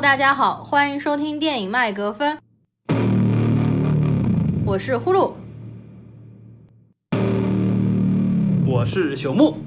大家好，欢迎收听电影麦格芬，我是呼噜，我是朽木。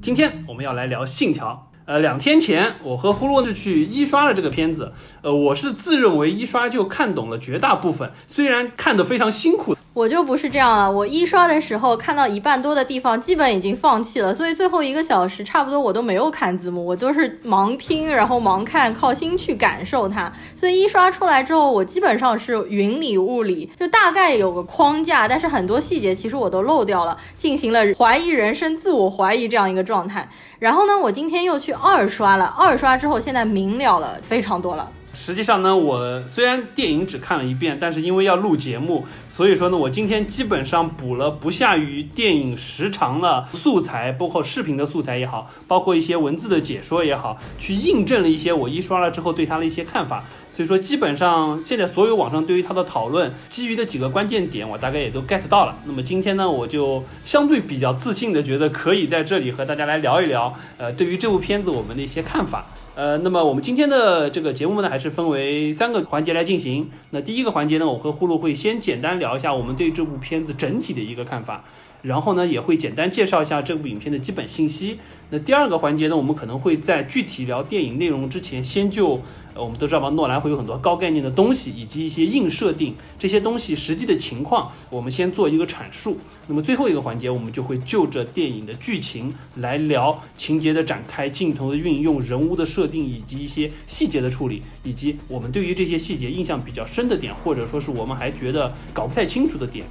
今天我们要来聊《信条》。呃，两天前我和呼噜就去一刷了这个片子。呃，我是自认为一刷就看懂了绝大部分，虽然看得非常辛苦。我就不是这样了，我一刷的时候看到一半多的地方，基本已经放弃了，所以最后一个小时差不多我都没有看字幕，我都是盲听，然后盲看，靠心去感受它。所以一刷出来之后，我基本上是云里雾里，就大概有个框架，但是很多细节其实我都漏掉了，进行了怀疑人生、自我怀疑这样一个状态。然后呢，我今天又去二刷了，二刷之后现在明了了非常多了。实际上呢，我虽然电影只看了一遍，但是因为要录节目，所以说呢，我今天基本上补了不下于电影时长的素材，包括视频的素材也好，包括一些文字的解说也好，去印证了一些我一刷了之后对它的一些看法。所以说，基本上现在所有网上对于它的讨论，基于的几个关键点，我大概也都 get 到了。那么今天呢，我就相对比较自信的觉得可以在这里和大家来聊一聊，呃，对于这部片子我们的一些看法。呃，那么我们今天的这个节目呢，还是分为三个环节来进行。那第一个环节呢，我和呼噜会先简单聊一下我们对这部片子整体的一个看法，然后呢，也会简单介绍一下这部影片的基本信息。那第二个环节呢，我们可能会在具体聊电影内容之前，先就。我们都知道吧，诺兰会有很多高概念的东西，以及一些硬设定，这些东西实际的情况，我们先做一个阐述。那么最后一个环节，我们就会就着电影的剧情来聊情节的展开、镜头的运用、人物的设定，以及一些细节的处理，以及我们对于这些细节印象比较深的点，或者说是我们还觉得搞不太清楚的点。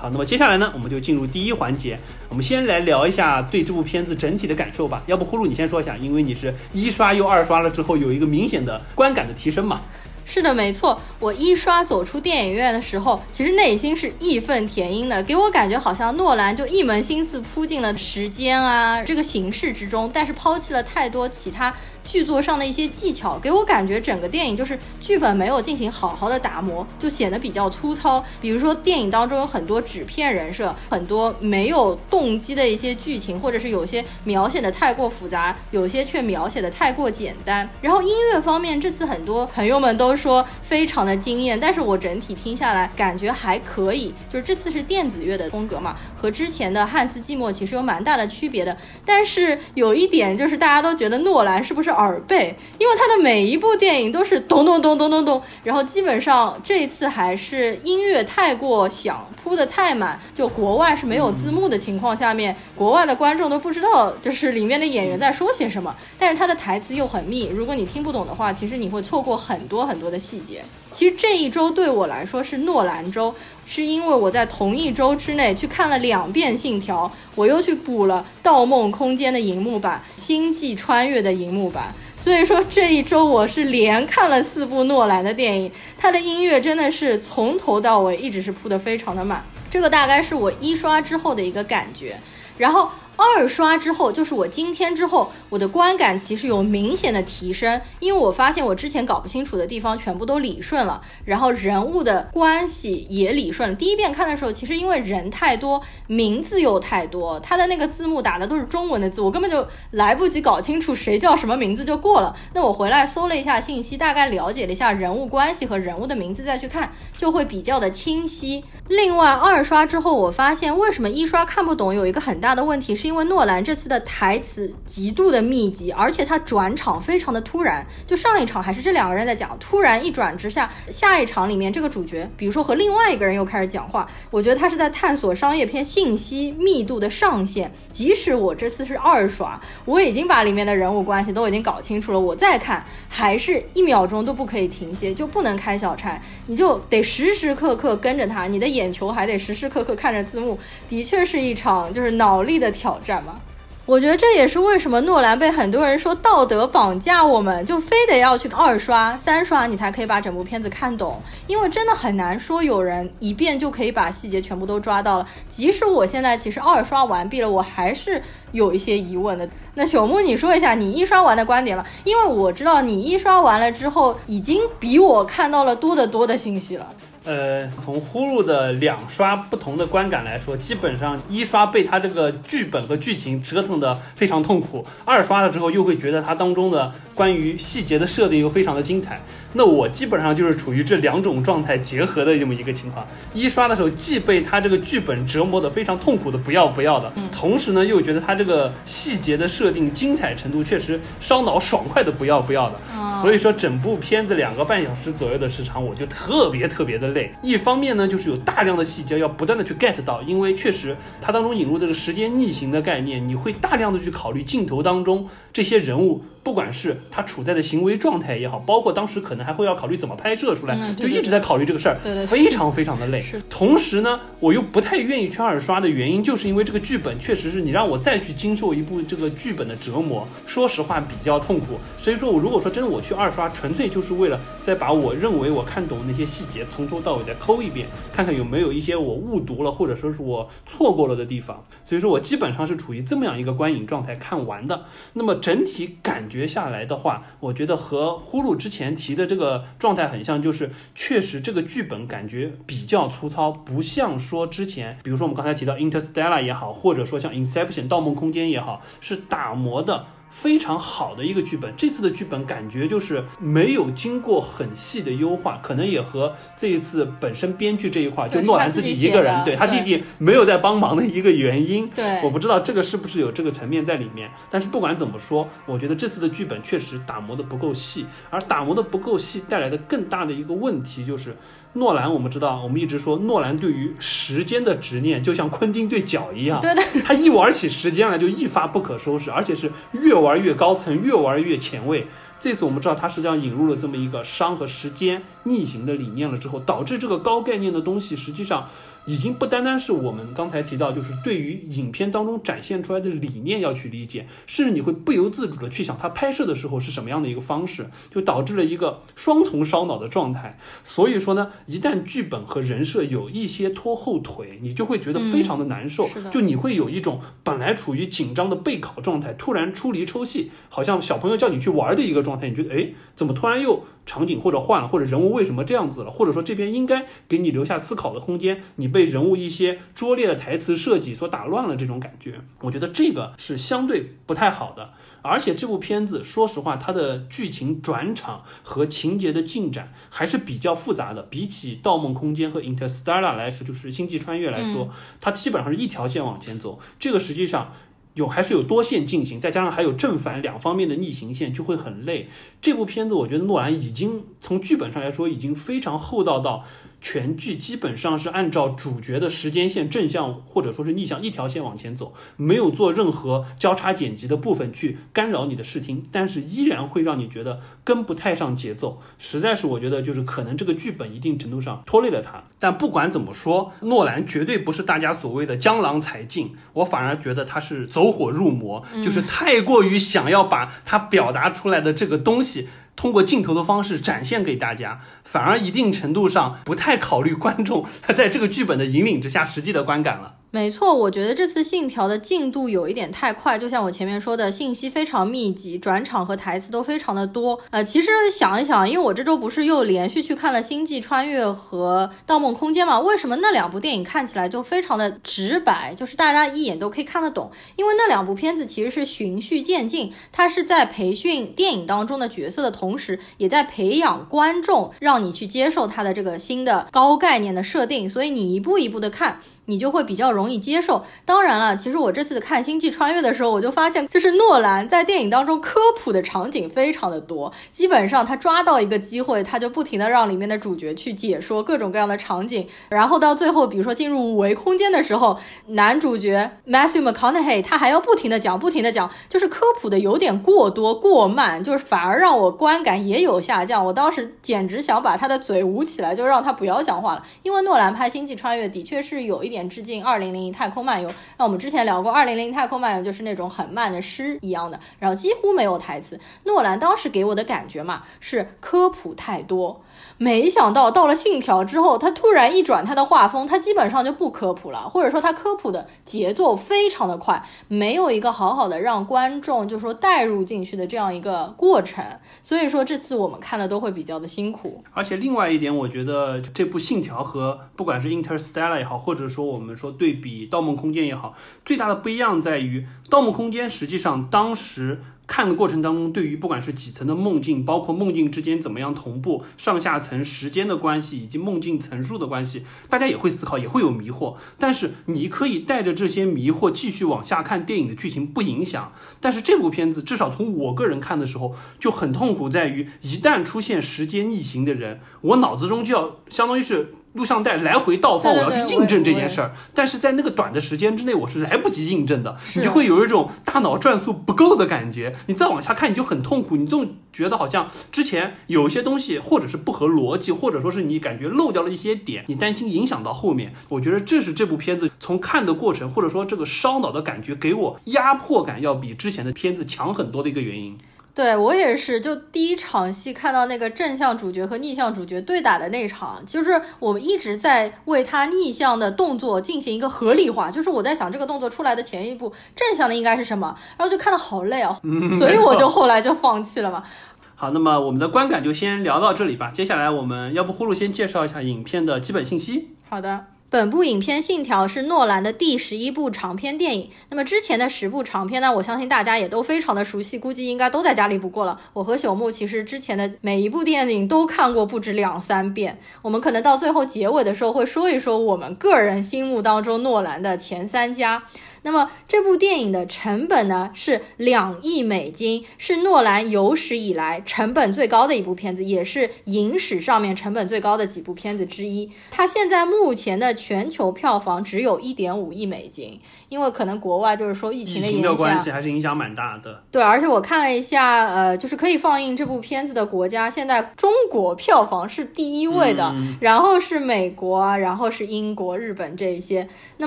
好，那么接下来呢，我们就进入第一环节。我们先来聊一下对这部片子整体的感受吧。要不呼噜你先说一下，因为你是一刷又二刷了之后，有一个明显的观感的提升嘛。是的，没错。我一刷走出电影院的时候，其实内心是义愤填膺的，给我感觉好像诺兰就一门心思扑进了时间啊这个形式之中，但是抛弃了太多其他。剧作上的一些技巧，给我感觉整个电影就是剧本没有进行好好的打磨，就显得比较粗糙。比如说电影当中有很多纸片人设，很多没有动机的一些剧情，或者是有些描写的太过复杂，有些却描写的太过简单。然后音乐方面，这次很多朋友们都说非常的惊艳，但是我整体听下来感觉还可以。就是这次是电子乐的风格嘛，和之前的汉斯季默其实有蛮大的区别的。但是有一点就是大家都觉得诺兰是不是？耳背，因为他的每一部电影都是咚咚咚咚咚咚，然后基本上这一次还是音乐太过响，铺得太满，就国外是没有字幕的情况下面，国外的观众都不知道就是里面的演员在说些什么，但是他的台词又很密，如果你听不懂的话，其实你会错过很多很多的细节。其实这一周对我来说是诺兰周，是因为我在同一周之内去看了两遍《信条》，我又去补了《盗梦空间》的银幕版，《星际穿越》的银幕版，所以说这一周我是连看了四部诺兰的电影，他的音乐真的是从头到尾一直是铺的非常的满，这个大概是我一刷之后的一个感觉，然后。二刷之后，就是我今天之后，我的观感其实有明显的提升，因为我发现我之前搞不清楚的地方全部都理顺了，然后人物的关系也理顺了。第一遍看的时候，其实因为人太多，名字又太多，他的那个字幕打的都是中文的字，我根本就来不及搞清楚谁叫什么名字就过了。那我回来搜了一下信息，大概了解了一下人物关系和人物的名字再去看，就会比较的清晰。另外，二刷之后，我发现为什么一刷看不懂，有一个很大的问题，是因为诺兰这次的台词极度的密集，而且他转场非常的突然。就上一场还是这两个人在讲，突然一转之下，下一场里面这个主角，比如说和另外一个人又开始讲话，我觉得他是在探索商业片信息密度的上限。即使我这次是二刷，我已经把里面的人物关系都已经搞清楚了，我再看还是一秒钟都不可以停歇，就不能开小差，你就得时时刻刻跟着他，你的眼。球还得时时刻刻看着字幕，的确是一场就是脑力的挑战吗。我觉得这也是为什么诺兰被很多人说道德绑架我们，就非得要去二刷、三刷，你才可以把整部片子看懂。因为真的很难说有人一遍就可以把细节全部都抓到了。即使我现在其实二刷完毕了，我还是有一些疑问的。那朽木，你说一下你一刷完的观点吧，因为我知道你一刷完了之后，已经比我看到了多得多的信息了。呃，从呼噜的两刷不同的观感来说，基本上一刷被他这个剧本和剧情折腾的非常痛苦，二刷了之后又会觉得它当中的关于细节的设定又非常的精彩。那我基本上就是处于这两种状态结合的这么一个情况。一刷的时候既被他这个剧本折磨的非常痛苦的不要不要的，同时呢又觉得他这个细节的设定精彩程度确实烧脑爽快的不要不要的。所以说整部片子两个半小时左右的时长，我就特别特别的累。一方面呢就是有大量的细节要不断的去 get 到，因为确实它当中引入这个时间逆行的概念，你会大量的去考虑镜头当中这些人物。不管是他处在的行为状态也好，包括当时可能还会要考虑怎么拍摄出来，就一直在考虑这个事儿，对对，非常非常的累。同时呢，我又不太愿意去二刷的原因，就是因为这个剧本确实是你让我再去经受一部这个剧本的折磨，说实话比较痛苦。所以说我如果说真的我去二刷，纯粹就是为了再把我认为我看懂的那些细节从头到尾再抠一遍，看看有没有一些我误读了或者说是我错过了的地方。所以说我基本上是处于这么样一个观影状态看完的。那么整体感觉下来的话，我觉得和呼噜之前提的这个状态很像，就是确实这个剧本感觉比较粗糙，不像说之前，比如说我们刚才提到 Interstellar 也好，或者说像 Inception 盗梦空间也好，是打磨的。非常好的一个剧本，这次的剧本感觉就是没有经过很细的优化，可能也和这一次本身编剧这一块就诺兰自己一个人，对他弟弟没有在帮忙的一个原因。对，我不知道这个是不是有这个层面在里面，但是不管怎么说，我觉得这次的剧本确实打磨的不够细，而打磨的不够细带来的更大的一个问题就是。诺兰，我们知道，我们一直说诺兰对于时间的执念，就像昆汀对脚一样，对的，他一玩起时间来就一发不可收拾，而且是越玩越高层，越玩越前卫。这次我们知道他实际上引入了这么一个商和时间逆行的理念了之后，导致这个高概念的东西实际上。已经不单单是我们刚才提到，就是对于影片当中展现出来的理念要去理解，甚至你会不由自主的去想它拍摄的时候是什么样的一个方式，就导致了一个双重烧脑的状态。所以说呢，一旦剧本和人设有一些拖后腿，你就会觉得非常的难受，就你会有一种本来处于紧张的备考状态，突然出离抽戏，好像小朋友叫你去玩的一个状态，你觉得哎，怎么突然又？场景或者换了，或者人物为什么这样子了，或者说这边应该给你留下思考的空间，你被人物一些拙劣的台词设计所打乱了，这种感觉，我觉得这个是相对不太好的。而且这部片子，说实话，它的剧情转场和情节的进展还是比较复杂的。比起《盗梦空间》和《Interstellar》来说，就是《星际穿越》来说，它基本上是一条线往前走。这个实际上。有还是有多线进行，再加上还有正反两方面的逆行线，就会很累。这部片子我觉得诺兰已经从剧本上来说已经非常厚道到。全剧基本上是按照主角的时间线正向或者说是逆向一条线往前走，没有做任何交叉剪辑的部分去干扰你的视听，但是依然会让你觉得跟不太上节奏。实在是我觉得就是可能这个剧本一定程度上拖累了他。但不管怎么说，诺兰绝对不是大家所谓的江郎才尽，我反而觉得他是走火入魔，就是太过于想要把他表达出来的这个东西。通过镜头的方式展现给大家，反而一定程度上不太考虑观众他 在这个剧本的引领之下实际的观感了。没错，我觉得这次《信条》的进度有一点太快，就像我前面说的，信息非常密集，转场和台词都非常的多。呃，其实想一想，因为我这周不是又连续去看了《星际穿越》和《盗梦空间》嘛，为什么那两部电影看起来就非常的直白，就是大家一眼都可以看得懂？因为那两部片子其实是循序渐进，它是在培训电影当中的角色的同时，也在培养观众，让你去接受它的这个新的高概念的设定，所以你一步一步的看。你就会比较容易接受。当然了，其实我这次看《星际穿越》的时候，我就发现，就是诺兰在电影当中科普的场景非常的多。基本上他抓到一个机会，他就不停的让里面的主角去解说各种各样的场景。然后到最后，比如说进入五维空间的时候，男主角 Matthew McConaughey 他还要不停的讲，不停的讲，就是科普的有点过多过慢，就是反而让我观感也有下降。我当时简直想把他的嘴捂起来，就让他不要讲话了。因为诺兰拍《星际穿越》的确是有一。点致敬《二零零一太空漫游》。那我们之前聊过，《二零零一太空漫游》就是那种很慢的诗一样的，然后几乎没有台词。诺兰当时给我的感觉嘛，是科普太多。没想到到了《信条》之后，他突然一转他的画风，他基本上就不科普了，或者说他科普的节奏非常的快，没有一个好好的让观众就说带入进去的这样一个过程。所以说这次我们看的都会比较的辛苦。而且另外一点，我觉得这部《信条》和不管是《Interstellar》也好，或者说我们说对比《盗梦空间》也好，最大的不一样在于，《盗梦空间》实际上当时。看的过程当中，对于不管是几层的梦境，包括梦境之间怎么样同步，上下层时间的关系，以及梦境层数的关系，大家也会思考，也会有迷惑。但是你可以带着这些迷惑继续往下看电影的剧情，不影响。但是这部片子至少从我个人看的时候就很痛苦，在于一旦出现时间逆行的人，我脑子中就要相当于是。录像带来回倒放，我要去印证这件事儿，但是在那个短的时间之内，我是来不及印证的，你就会有一种大脑转速不够的感觉。你再往下看，你就很痛苦，你总觉得好像之前有一些东西，或者是不合逻辑，或者说是你感觉漏掉了一些点，你担心影响到后面。我觉得这是这部片子从看的过程，或者说这个烧脑的感觉，给我压迫感要比之前的片子强很多的一个原因。对我也是，就第一场戏看到那个正向主角和逆向主角对打的那场，就是我们一直在为他逆向的动作进行一个合理化，就是我在想这个动作出来的前一步正向的应该是什么，然后就看的好累啊，所以我就后来就放弃了嘛。好，那么我们的观感就先聊到这里吧，接下来我们要不呼噜先介绍一下影片的基本信息。好的。本部影片《信条》是诺兰的第十一部长篇电影。那么之前的十部长片呢？我相信大家也都非常的熟悉，估计应该都在家里不过了。我和朽木其实之前的每一部电影都看过不止两三遍。我们可能到最后结尾的时候会说一说我们个人心目当中诺兰的前三家。那么这部电影的成本呢是两亿美金，是诺兰有史以来成本最高的一部片子，也是影史上面成本最高的几部片子之一。它现在目前的全球票房只有一点五亿美金，因为可能国外就是说疫情的影响，关系还是影响蛮大的。对，而且我看了一下，呃，就是可以放映这部片子的国家，现在中国票房是第一位的，然后是美国，然后是英国、日本这一些。那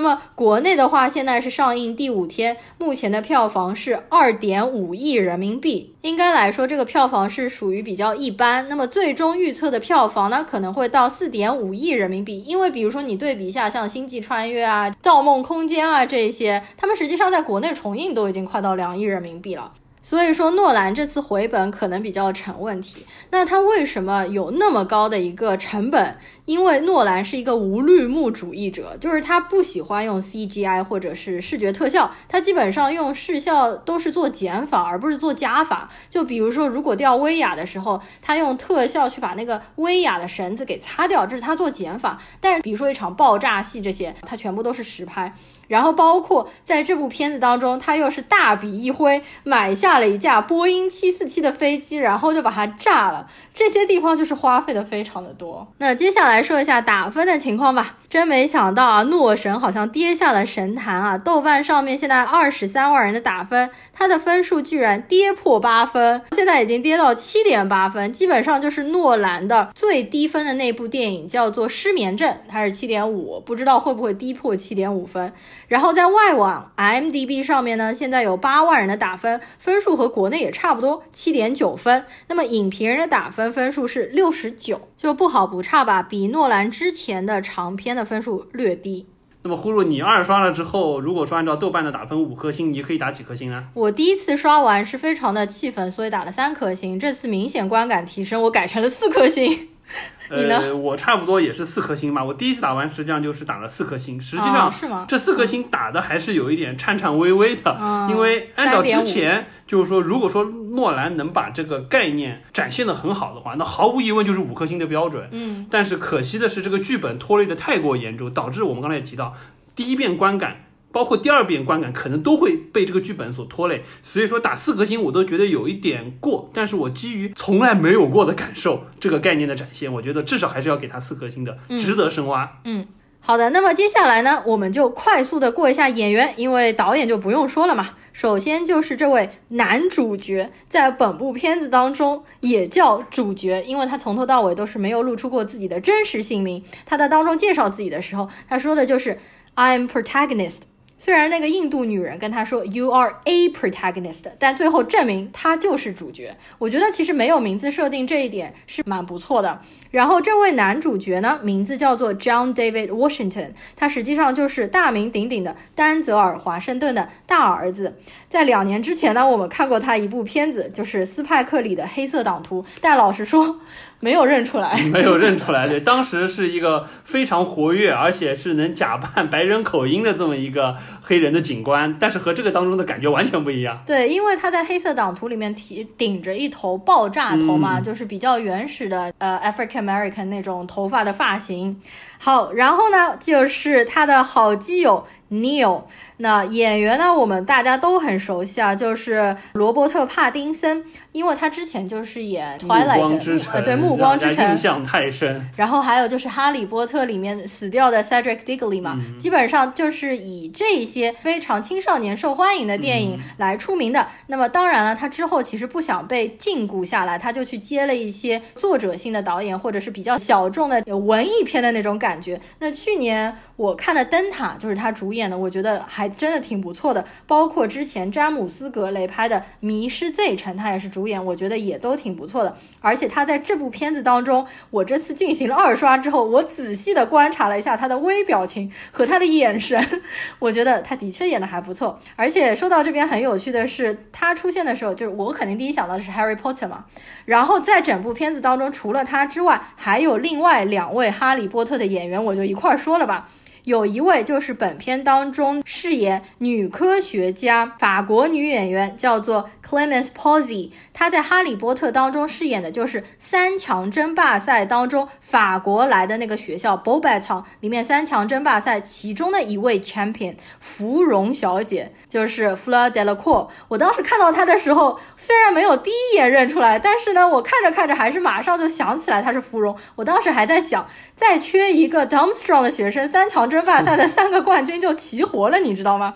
么国内的话，现在是上。上映第五天，目前的票房是二点五亿人民币。应该来说，这个票房是属于比较一般。那么最终预测的票房呢，可能会到四点五亿人民币。因为比如说你对比一下，像《星际穿越》啊、《造梦空间》啊这些，他们实际上在国内重映都已经快到两亿人民币了。所以说，诺兰这次回本可能比较成问题。那他为什么有那么高的一个成本？因为诺兰是一个无绿幕主义者，就是他不喜欢用 CGI 或者是视觉特效，他基本上用视效都是做减法，而不是做加法。就比如说，如果掉威亚的时候，他用特效去把那个威亚的绳子给擦掉，这是他做减法。但是，比如说一场爆炸戏这些，他全部都是实拍。然后，包括在这部片子当中，他又是大笔一挥买下了一架波音七四七的飞机，然后就把它炸了。这些地方就是花费的非常的多。那接下来说一下打分的情况吧。真没想到啊，诺神好像跌下了神坛啊！豆瓣上面现在二十三万人的打分，他的分数居然跌破八分，现在已经跌到七点八分，基本上就是诺兰的最低分的那部电影，叫做《失眠症》，它是七点五，不知道会不会低破七点五分。然后在外网 IMDB 上面呢，现在有八万人的打分，分数和国内也差不多，七点九分。那么影评人的打分。分数是六十九，就不好不差吧，比诺兰之前的长篇的分数略低。那么呼噜，你二刷了之后，如果说按照豆瓣的打分五颗星，你可以打几颗星呢？我第一次刷完是非常的气愤，所以打了三颗星。这次明显观感提升，我改成了四颗星。呃，我差不多也是四颗星吧。我第一次打完，实际上就是打了四颗星。实际上，是吗？这四颗星打的还是有一点颤颤巍巍的，因为按照之前就是说，如果说诺兰能把这个概念展现的很好的话，那毫无疑问就是五颗星的标准。嗯，但是可惜的是，这个剧本拖累的太过严重，导致我们刚才也提到，第一遍观感。包括第二遍观感可能都会被这个剧本所拖累，所以说打四颗星我都觉得有一点过。但是我基于从来没有过的感受，这个概念的展现，我觉得至少还是要给他四颗星的，值得深挖。嗯，好的，那么接下来呢，我们就快速的过一下演员，因为导演就不用说了嘛。首先就是这位男主角，在本部片子当中也叫主角，因为他从头到尾都是没有露出过自己的真实姓名。他在当中介绍自己的时候，他说的就是。I'm protagonist。虽然那个印度女人跟他说 You are a protagonist，但最后证明他就是主角。我觉得其实没有名字设定这一点是蛮不错的。然后这位男主角呢，名字叫做 John David Washington，他实际上就是大名鼎鼎的丹泽尔华盛顿的大儿子。在两年之前呢，我们看过他一部片子，就是《斯派克里的黑色党徒》，但老实说。没有认出来，没有认出来。对，当时是一个非常活跃，而且是能假扮白人口音的这么一个黑人的警官，但是和这个当中的感觉完全不一样。对，因为他在《黑色党徒》里面提顶着一头爆炸头嘛，就是比较原始的呃 African American 那种头发的发型。好，然后呢，就是他的好基友。Neil，那演员呢？我们大家都很熟悉啊，就是罗伯特·帕丁森，因为他之前就是演《Twilight》呃，对，《暮光之城》印象太深。然后还有就是《哈利波特》里面死掉的 Cedric Diggory 嘛，基本上就是以这些非常青少年受欢迎的电影来出名的。那么当然了，他之后其实不想被禁锢下来，他就去接了一些作者性的导演，或者是比较小众的文艺片的那种感觉。那去年我看的《灯塔》就是他主演。我觉得还真的挺不错的，包括之前詹姆斯·格雷拍的《迷失 Z 城》，他也是主演，我觉得也都挺不错的。而且他在这部片子当中，我这次进行了二刷之后，我仔细的观察了一下他的微表情和他的眼神，我觉得他的确演的还不错。而且说到这边很有趣的是，他出现的时候，就是我肯定第一想到的是 Harry Potter 嘛。然后在整部片子当中，除了他之外，还有另外两位哈利波特的演员，我就一块说了吧。有一位就是本片当中饰演女科学家法国女演员，叫做 Clemence Posey。她在《哈利波特》当中饰演的就是三强争霸赛当中法国来的那个学校 b o b a t o n 里面三强争霸赛其中的一位 champion 芙蓉小姐，就是 Fleur Delacour。我当时看到她的时候，虽然没有第一眼认出来，但是呢，我看着看着还是马上就想起来她是芙蓉。我当时还在想，再缺一个 Dumstrong 的学生，三强。争霸赛的三个冠军就齐活了，你知道吗？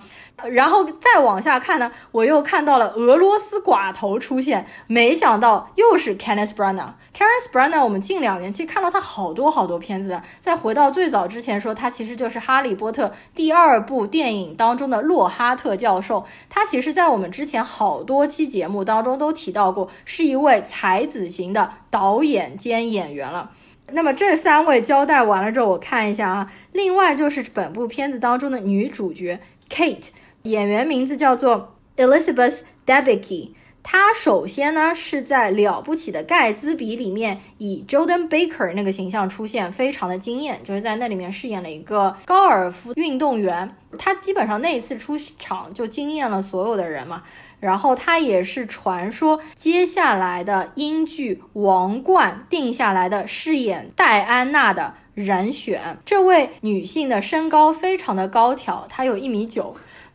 然后再往下看呢，我又看到了俄罗斯寡头出现，没想到又是 Kenneth Branagh。Kenneth Branagh，我们近两年其实看到他好多好多片子。再回到最早之前，说他其实就是《哈利波特》第二部电影当中的洛哈特教授。他其实，在我们之前好多期节目当中都提到过，是一位才子型的导演兼演员了。那么这三位交代完了之后，我看一下啊。另外就是本部片子当中的女主角 Kate，演员名字叫做 Elizabeth Debicki。她首先呢是在《了不起的盖茨比》里面以 Jordan Baker 那个形象出现，非常的惊艳，就是在那里面饰演了一个高尔夫运动员。她基本上那一次出场就惊艳了所有的人嘛。然后她也是传说接下来的英剧《王冠》定下来的饰演戴安娜的人选。这位女性的身高非常的高挑，她有一米九。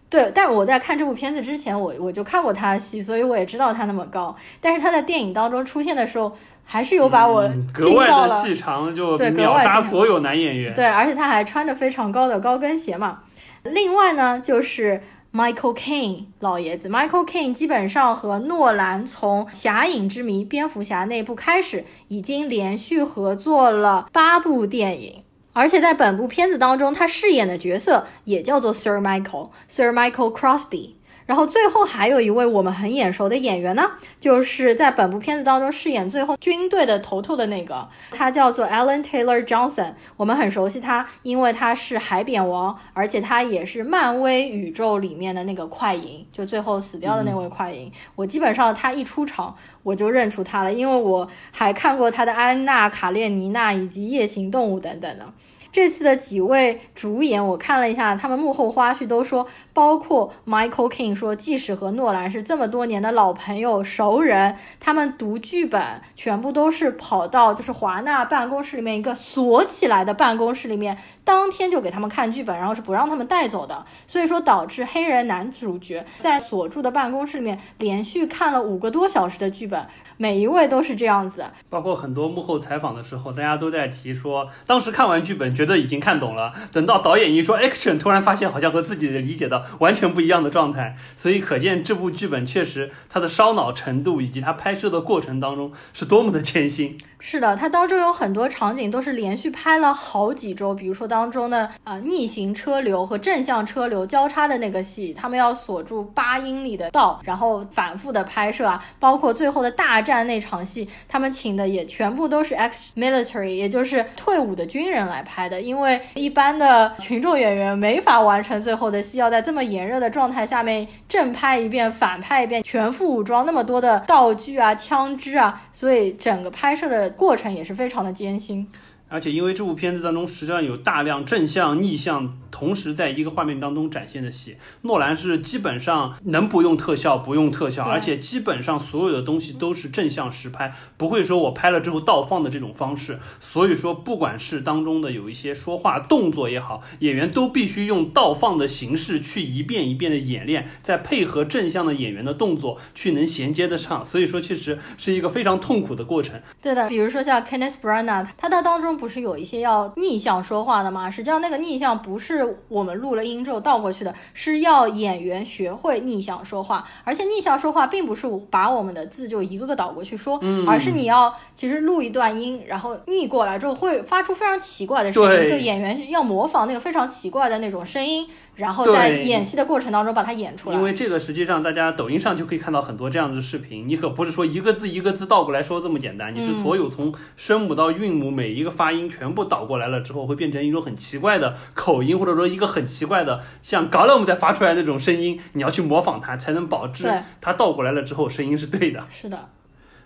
对，但是我在看这部片子之前，我我就看过她的戏，所以我也知道她那么高。但是她在电影当中出现的时候，还是有把我格外的细长，就秒杀所有男演员。对，而且她还穿着非常高的高跟鞋嘛。另外呢，就是。Michael Caine 老爷子，Michael Caine 基本上和诺兰从《侠影之谜》蝙蝠侠那部开始，已经连续合作了八部电影，而且在本部片子当中，他饰演的角色也叫做 Sir Michael，Sir Michael Crosby。然后最后还有一位我们很眼熟的演员呢，就是在本部片子当中饰演最后军队的头头的那个，他叫做 Alan Taylor Johnson。我们很熟悉他，因为他是海扁王，而且他也是漫威宇宙里面的那个快银，就最后死掉的那位快银。我基本上他一出场我就认出他了，因为我还看过他的《安娜卡列尼娜》以及《夜行动物》等等的。这次的几位主演，我看了一下他们幕后花絮，都说，包括 Michael King 说，即使和诺兰是这么多年的老朋友、熟人，他们读剧本全部都是跑到就是华纳办公室里面一个锁起来的办公室里面，当天就给他们看剧本，然后是不让他们带走的。所以说导致黑人男主角在锁住的办公室里面连续看了五个多小时的剧本，每一位都是这样子。包括很多幕后采访的时候，大家都在提说，当时看完剧本觉。觉得已经看懂了，等到导演一说 action，突然发现好像和自己的理解的完全不一样的状态。所以可见这部剧本确实它的烧脑程度以及它拍摄的过程当中是多么的艰辛。是的，它当中有很多场景都是连续拍了好几周，比如说当中的啊、逆行车流和正向车流交叉的那个戏，他们要锁住八英里的道，然后反复的拍摄啊，包括最后的大战那场戏，他们请的也全部都是 ex military，也就是退伍的军人来拍的，因为一般的群众演员没法完成最后的戏，要在这么炎热的状态下面正拍一遍、反拍一遍，全副武装那么多的道具啊、枪支啊，所以整个拍摄的过程也是非常的艰辛。而且因为这部片子当中实际上有大量正向、逆向同时在一个画面当中展现的戏，诺兰是基本上能不用特效不用特效，而且基本上所有的东西都是正向实拍，不会说我拍了之后倒放的这种方式。所以说，不管是当中的有一些说话动作也好，演员都必须用倒放的形式去一遍一遍的演练，再配合正向的演员的动作去能衔接得上。所以说，确实是一个非常痛苦的过程。对的，比如说像 Kenneth Branagh，他在当中不是有一些要逆向说话的吗？实际上那个逆向不是我们录了音之后倒过去的，是要演员学会逆向说话。而且逆向说话并不是把我们的字就一个个倒过去说，而是你要其实录一段音，然后逆过来之后会发出非常奇怪的声音，就演员要模仿那个非常奇怪的那种声音，然后在演戏的过程当中把它演出来。因为这个实际上大家抖音上就可以看到很多这样子的视频，你可不是说一个字一个字倒过来说这么简单，你是所有从声母到韵母每一个发音全部倒过来了之后，会变成一种很奇怪的口音，或者说一个很奇怪的像 a l a m 在发出来那种声音，你要去模仿它，才能保证它倒过来了之后声音是对的。是的，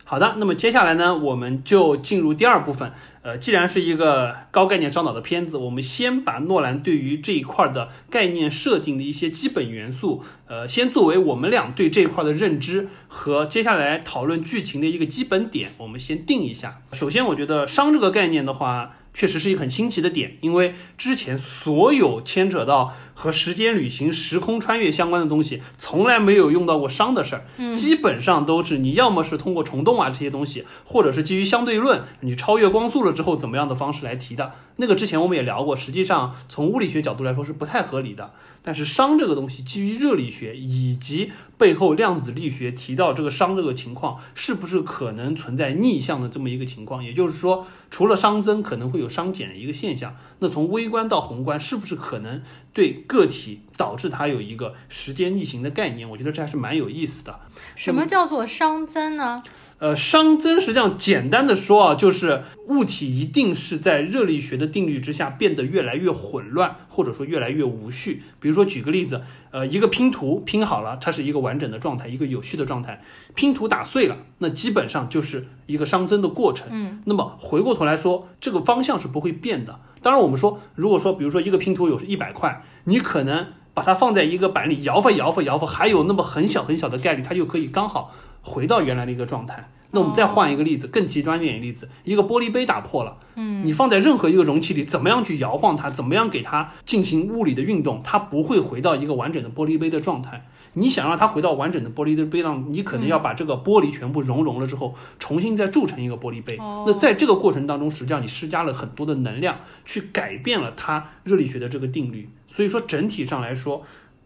好的，那么接下来呢，我们就进入第二部分。呃，既然是一个高概念烧脑的片子，我们先把诺兰对于这一块的概念设定的一些基本元素，呃，先作为我们俩对这一块的认知和接下来讨论剧情的一个基本点，我们先定一下。首先，我觉得商这个概念的话，确实是一个很新奇的点，因为之前所有牵扯到和时间旅行、时空穿越相关的东西，从来没有用到过熵的事儿。嗯，基本上都是你要么是通过虫洞啊这些东西，或者是基于相对论，你超越光速了之后怎么样的方式来提的。那个之前我们也聊过，实际上从物理学角度来说是不太合理的。但是熵这个东西基于热力学以及背后量子力学提到这个熵这个情况，是不是可能存在逆向的这么一个情况？也就是说，除了熵增，可能会有熵减的一个现象。那从微观到宏观，是不是可能对个体导致它有一个时间逆行的概念？我觉得这还是蛮有意思的。什么叫做熵增呢？呃，熵增实际上简单的说啊，就是物体一定是在热力学的定律之下变得越来越混乱，或者说越来越无序。比如说举个例子，呃，一个拼图拼好了，它是一个完整的状态，一个有序的状态。拼图打碎了，那基本上就是一个熵增的过程。嗯，那么回过头来说，这个方向是不会变的。当然，我们说，如果说比如说一个拼图有一百块，你可能把它放在一个板里摇发摇发摇发，还有那么很小很小的概率，它就可以刚好回到原来的一个状态。那我们再换一个例子，更极端一点的例子，一个玻璃杯打破了，嗯，你放在任何一个容器里，怎么样去摇晃它，怎么样给它进行物理的运动，它不会回到一个完整的玻璃杯的状态。你想让它回到完整的玻璃的杯上，你可能要把这个玻璃全部熔融了之后，重新再铸成一个玻璃杯。哦那在这个过程当中，实际上你施加了很多的能量，去改变了它热力学的这个定律。所以说整体上来说，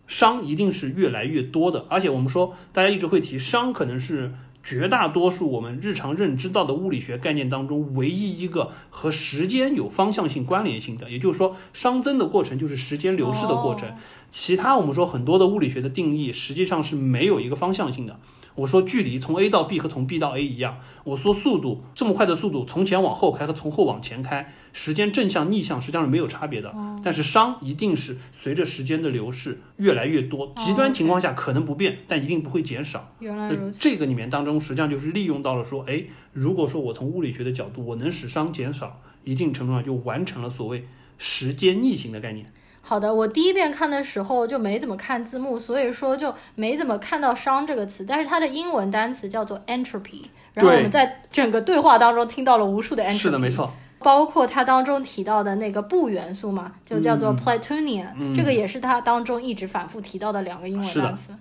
熵一定是越来越多的。而且我们说，大家一直会提熵，可能是绝大多数我们日常认知到的物理学概念当中唯一一个和时间有方向性关联性的。也就是说，熵增的过程就是时间流逝的过程。哦其他我们说很多的物理学的定义实际上是没有一个方向性的。我说距离从 A 到 B 和从 B 到 A 一样，我说速度这么快的速度从前往后开和从后往前开，时间正向逆向实际上是没有差别的。但是熵一定是随着时间的流逝越来越多，极端情况下可能不变，但一定不会减少。那原来如此。这个里面当中实际上就是利用到了说，哎，如果说我从物理学的角度我能使熵减少，一定程度上就完成了所谓时间逆行的概念。好的，我第一遍看的时候就没怎么看字幕，所以说就没怎么看到“熵”这个词，但是它的英文单词叫做 entropy，然后我们在整个对话当中听到了无数的 entropy。是的，没。错。包括它当中提到的那个不元素嘛，就叫做嗯 plutonium，、这个也是它当中一直反复提到的两个英文单词。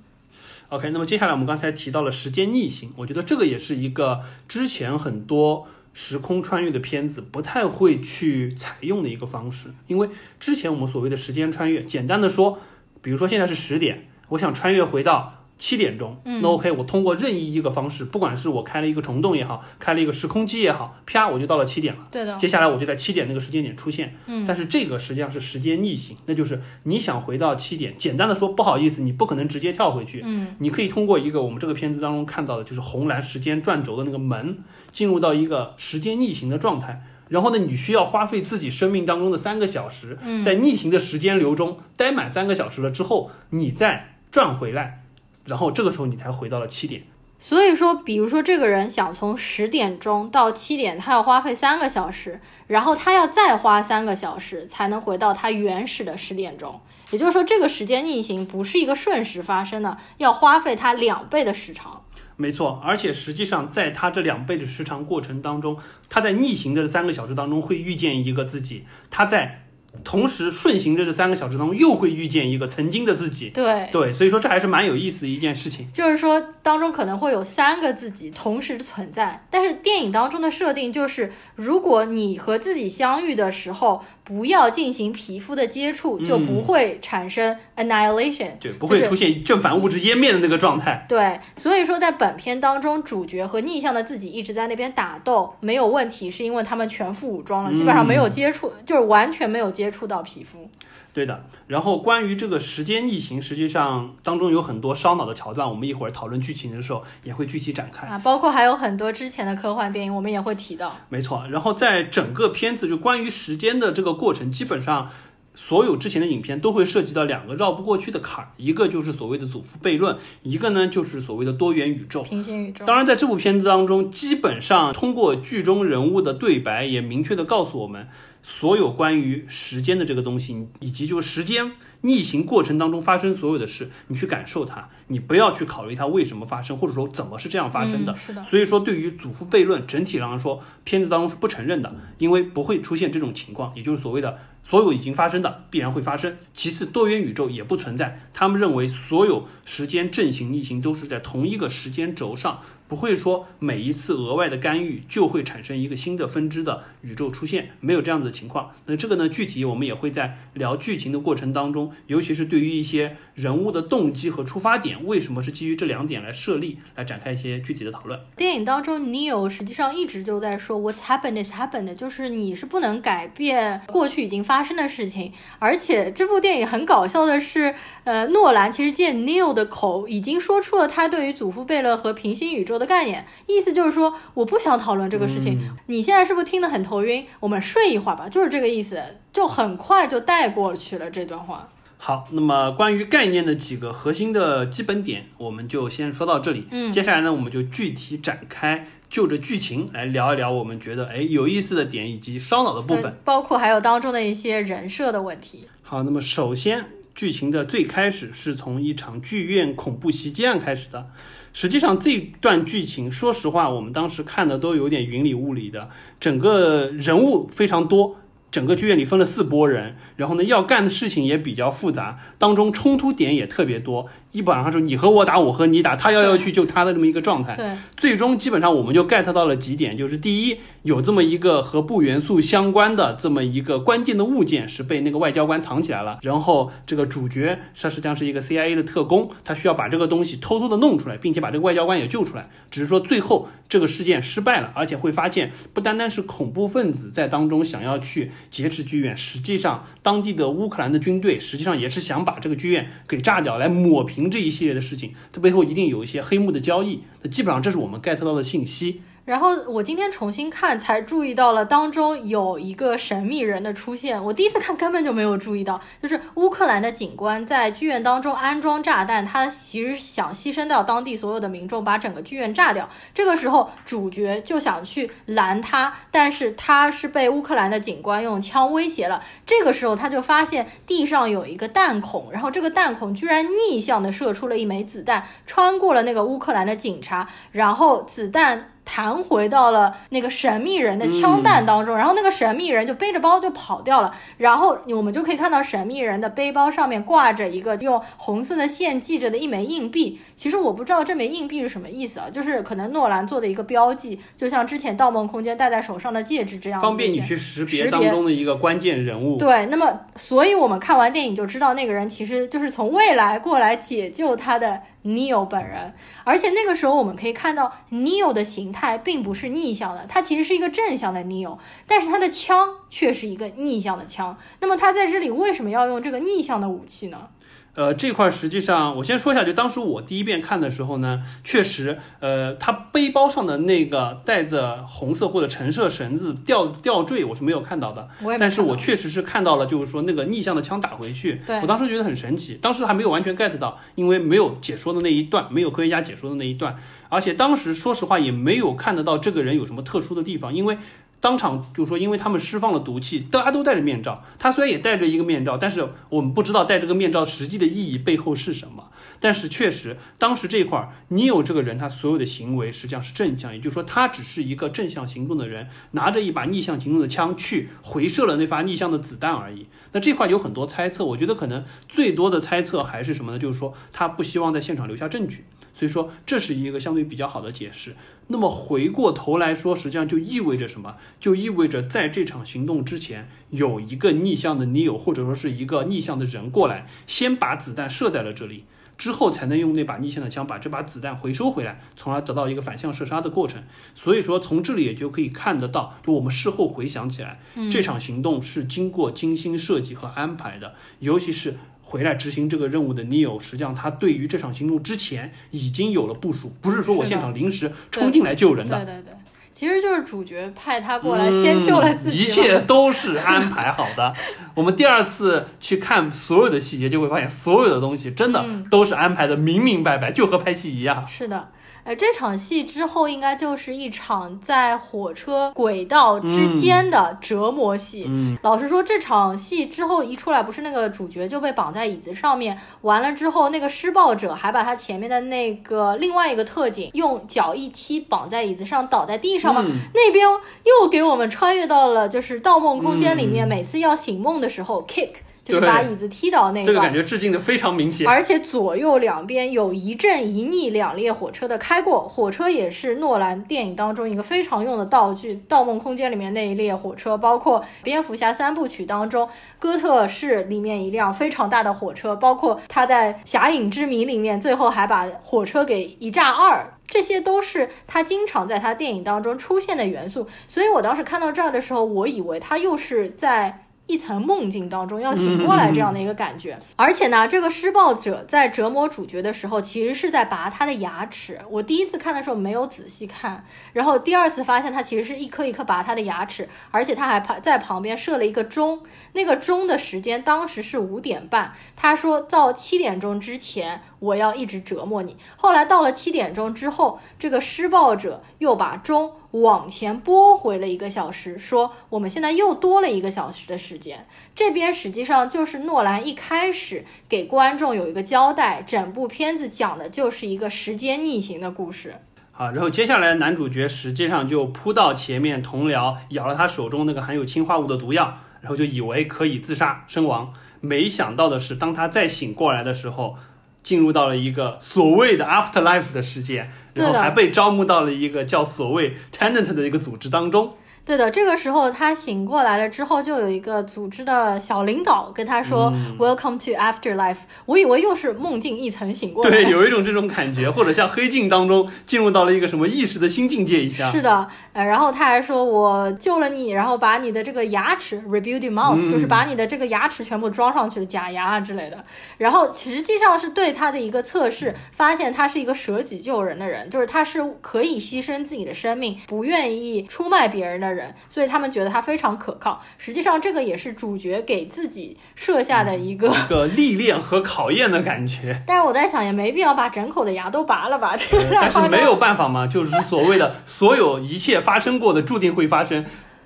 OK，那么接下来我们刚才提到了时间逆行，我觉得这个也是一个之前很多时空穿越的片子不太会去采用的一个方式，因为之前我们所谓的时间穿越，简单的说，比如说现在是十点，我想穿越回到。七点钟，那 OK，我通过任意一个方式，不管是我开了一个虫洞也好，开了一个时空机也好，啪，我就到了七点了。对的。接下来我就在七点那个时间点出现。嗯。但是这个实际上是时间逆行，那就是你想回到七点，简单的说，不好意思，你不可能直接跳回去。嗯。你可以通过一个我们这个片子当中看到的，就是红蓝时间转轴的那个门，进入到一个时间逆行的状态。然后呢，你需要花费自己生命当中的三个小时，在逆行的时间流中待满三个小时了之后，你再转回来。然后这个时候你才回到了七点，所以说，比如说这个人想从十点钟到七点，他要花费三个小时，然后他要再花三个小时才能回到他原始的十点钟。也就是说，这个时间逆行不是一个瞬时发生的，要花费他两倍的时长。没错，而且实际上在他这两倍的时长过程当中，他在逆行的这三个小时当中会遇见一个自己，他在。同时顺行的这三个小时当中，又会遇见一个曾经的自己。对对，所以说这还是蛮有意思的一件事情。就是说，当中可能会有三个自己同时存在，但是电影当中的设定就是，如果你和自己相遇的时候。不要进行皮肤的接触，就不会产生 annihilation，对，不会出现正反物质湮灭的那个状态。对，所以说在本片当中，主角和逆向的自己一直在那边打斗，没有问题，是因为他们全副武装了，基本上没有接触，就是完全没有接触到皮肤。对的，然后关于这个时间逆行，实际上当中有很多烧脑的桥段，我们一会儿讨论剧情的时候也会具体展开啊，包括还有很多之前的科幻电影，我们也会提到。没错，然后在整个片子就关于时间的这个过程，基本上所有之前的影片都会涉及到两个绕不过去的坎儿，一个就是所谓的祖父悖论，一个呢就是所谓的多元宇宙、平行宇宙。当然，在这部片子当中，基本上通过剧中人物的对白，也明确的告诉我们。所有关于时间的这个东西，以及就是时间逆行过程当中发生所有的事，你去感受它，你不要去考虑它为什么发生，或者说怎么是这样发生的。是的。所以说，对于祖父悖论，整体上来说，片子当中是不承认的，因为不会出现这种情况，也就是所谓的所有已经发生的必然会发生。其次，多元宇宙也不存在，他们认为所有时间正行逆行都是在同一个时间轴上。不会说每一次额外的干预就会产生一个新的分支的宇宙出现，没有这样子的情况。那这个呢，具体我们也会在聊剧情的过程当中，尤其是对于一些人物的动机和出发点，为什么是基于这两点来设立，来展开一些具体的讨论。电影当中，Neo 实际上一直就在说 What's happened is happened，就是你是不能改变过去已经发生的事情。而且这部电影很搞笑的是，呃，诺兰其实借 Neo 的口已经说出了他对于祖父贝勒和平行宇宙。的概念，意思就是说，我不想讨论这个事情。你现在是不是听得很头晕？我们睡一会儿吧，就是这个意思，就很快就带过去了这段话。好，那么关于概念的几个核心的基本点，我们就先说到这里。嗯，接下来呢，我们就具体展开，就着剧情来聊一聊我们觉得哎有意思的点以及烧脑的部分，包括还有当中的一些人设的问题。好，那么首先剧情的最开始是从一场剧院恐怖袭击案开始的。实际上这段剧情，说实话，我们当时看的都有点云里雾里的，整个人物非常多，整个剧院里分了四波人，然后呢，要干的事情也比较复杂，当中冲突点也特别多。基本上是你和我打，我和你打，他要要去救他的这么一个状态。对，最终基本上我们就 get 到了几点，就是第一，有这么一个和布元素相关的这么一个关键的物件是被那个外交官藏起来了，然后这个主角他实际上是一个 CIA 的特工，他需要把这个东西偷偷的弄出来，并且把这个外交官也救出来。只是说最后这个事件失败了，而且会发现不单单是恐怖分子在当中想要去劫持剧院，实际上当当地的乌克兰的军队实际上也是想把这个剧院给炸掉，来抹平。这一系列的事情，它背后一定有一些黑幕的交易，那基本上这是我们 get 到的信息。然后我今天重新看，才注意到了当中有一个神秘人的出现。我第一次看根本就没有注意到，就是乌克兰的警官在剧院当中安装炸弹，他其实想牺牲掉当地所有的民众，把整个剧院炸掉。这个时候主角就想去拦他，但是他是被乌克兰的警官用枪威胁了。这个时候他就发现地上有一个弹孔，然后这个弹孔居然逆向的射出了一枚子弹，穿过了那个乌克兰的警察，然后子弹。弹回到了那个神秘人的枪弹当中，然后那个神秘人就背着包就跑掉了，然后我们就可以看到神秘人的背包上面挂着一个用红色的线系着的一枚硬币。其实我不知道这枚硬币是什么意思啊，就是可能诺兰做的一个标记，就像之前《盗梦空间》戴在手上的戒指这样，方便你去识别当中的一个关键人物。对，那么所以我们看完电影就知道那个人其实就是从未来过来解救他的。Neo 本人，而且那个时候我们可以看到，Neo 的形态并不是逆向的，它其实是一个正向的 Neo，但是它的枪却是一个逆向的枪。那么他在这里为什么要用这个逆向的武器呢？呃，这块实际上我先说一下，就当时我第一遍看的时候呢，确实，呃，他背包上的那个带着红色或者橙色绳子吊吊坠，我是没有看到的。但是我确实是看到了，就是说那个逆向的枪打回去，我当时觉得很神奇，当时还没有完全 get 到，因为没有解说的那一段，没有科学家解说的那一段，而且当时说实话也没有看得到这个人有什么特殊的地方，因为。当场就说，因为他们释放了毒气，大家都戴着面罩。他虽然也戴着一个面罩，但是我们不知道戴这个面罩实际的意义背后是什么。但是确实，当时这块儿，你有这个人，他所有的行为实际上是正向，也就是说，他只是一个正向行动的人，拿着一把逆向行动的枪去回射了那发逆向的子弹而已。那这块有很多猜测，我觉得可能最多的猜测还是什么呢？就是说，他不希望在现场留下证据。所以说，这是一个相对比较好的解释。那么回过头来说，实际上就意味着什么？就意味着在这场行动之前，有一个逆向的 Neo，或者说是一个逆向的人过来，先把子弹射在了这里，之后才能用那把逆向的枪把这把子弹回收回来，从而得到一个反向射杀的过程。所以说，从这里也就可以看得到，就我们事后回想起来，这场行动是经过精心设计和安排的，尤其是。回来执行这个任务的 Neo，实际上他对于这场行动之前已经有了部署，不是说我现场临时冲进来救人的。对对对，其实就是主角派他过来先救了自己。一切都是安排好的。我们第二次去看所有的细节，就会发现所有的东西真的都是安排的明明白白，就和拍戏一样。是的。呃，这场戏之后应该就是一场在火车轨道之间的折磨戏。嗯，老实说，这场戏之后一出来，不是那个主角就被绑在椅子上面，完了之后，那个施暴者还把他前面的那个另外一个特警用脚一踢，绑在椅子上倒在地上嘛。那边又给我们穿越到了就是《盗梦空间》里面，每次要醒梦的时候，kick。就是把椅子踢倒那个，这个感觉致敬的非常明显。而且左右两边有一正一逆两列火车的开过，火车也是诺兰电影当中一个非常用的道具，《盗梦空间》里面那一列火车，包括蝙蝠侠三部曲当中哥特式里面一辆非常大的火车，包括他在《侠影之谜》里面最后还把火车给一炸二，这些都是他经常在他电影当中出现的元素。所以我当时看到这儿的时候，我以为他又是在。一层梦境当中要醒过来这样的一个感觉，而且呢，这个施暴者在折磨主角的时候，其实是在拔他的牙齿。我第一次看的时候没有仔细看，然后第二次发现他其实是一颗一颗拔他的牙齿，而且他还旁在旁边设了一个钟，那个钟的时间当时是五点半，他说到七点钟之前我要一直折磨你。后来到了七点钟之后，这个施暴者又把钟。往前拨回了一个小时，说我们现在又多了一个小时的时间。这边实际上就是诺兰一开始给观众有一个交代，整部片子讲的就是一个时间逆行的故事。好，然后接下来男主角实际上就扑到前面同僚咬了他手中那个含有氰化物的毒药，然后就以为可以自杀身亡。没想到的是，当他再醒过来的时候，进入到了一个所谓的 afterlife 的世界。然后还被招募到了一个叫所谓 Tenant 的一个组织当中。对的，这个时候他醒过来了之后，就有一个组织的小领导跟他说：“Welcome to Afterlife。”我以为又是梦境一层醒过来，对，有一种这种感觉，或者像黑镜当中进入到了一个什么意识的新境界一样。是的，呃，然后他还说：“我救了你，然后把你的这个牙齿 rebuilding mouth，就是把你的这个牙齿全部装上去了，假牙啊之类的。”然后实际上是对他的一个测试，发现他是一个舍己救人的人，就是他是可以牺牲自己的生命，不愿意出卖别人的。人，所以他们觉得他非常可靠。实际上，这个也是主角给自己设下的一个一个历练和考验的感觉。但是我在想，也没必要把整口的牙都拔了吧？这个但是没有办法嘛，就是所谓的 所有一切发生过的注定会发生。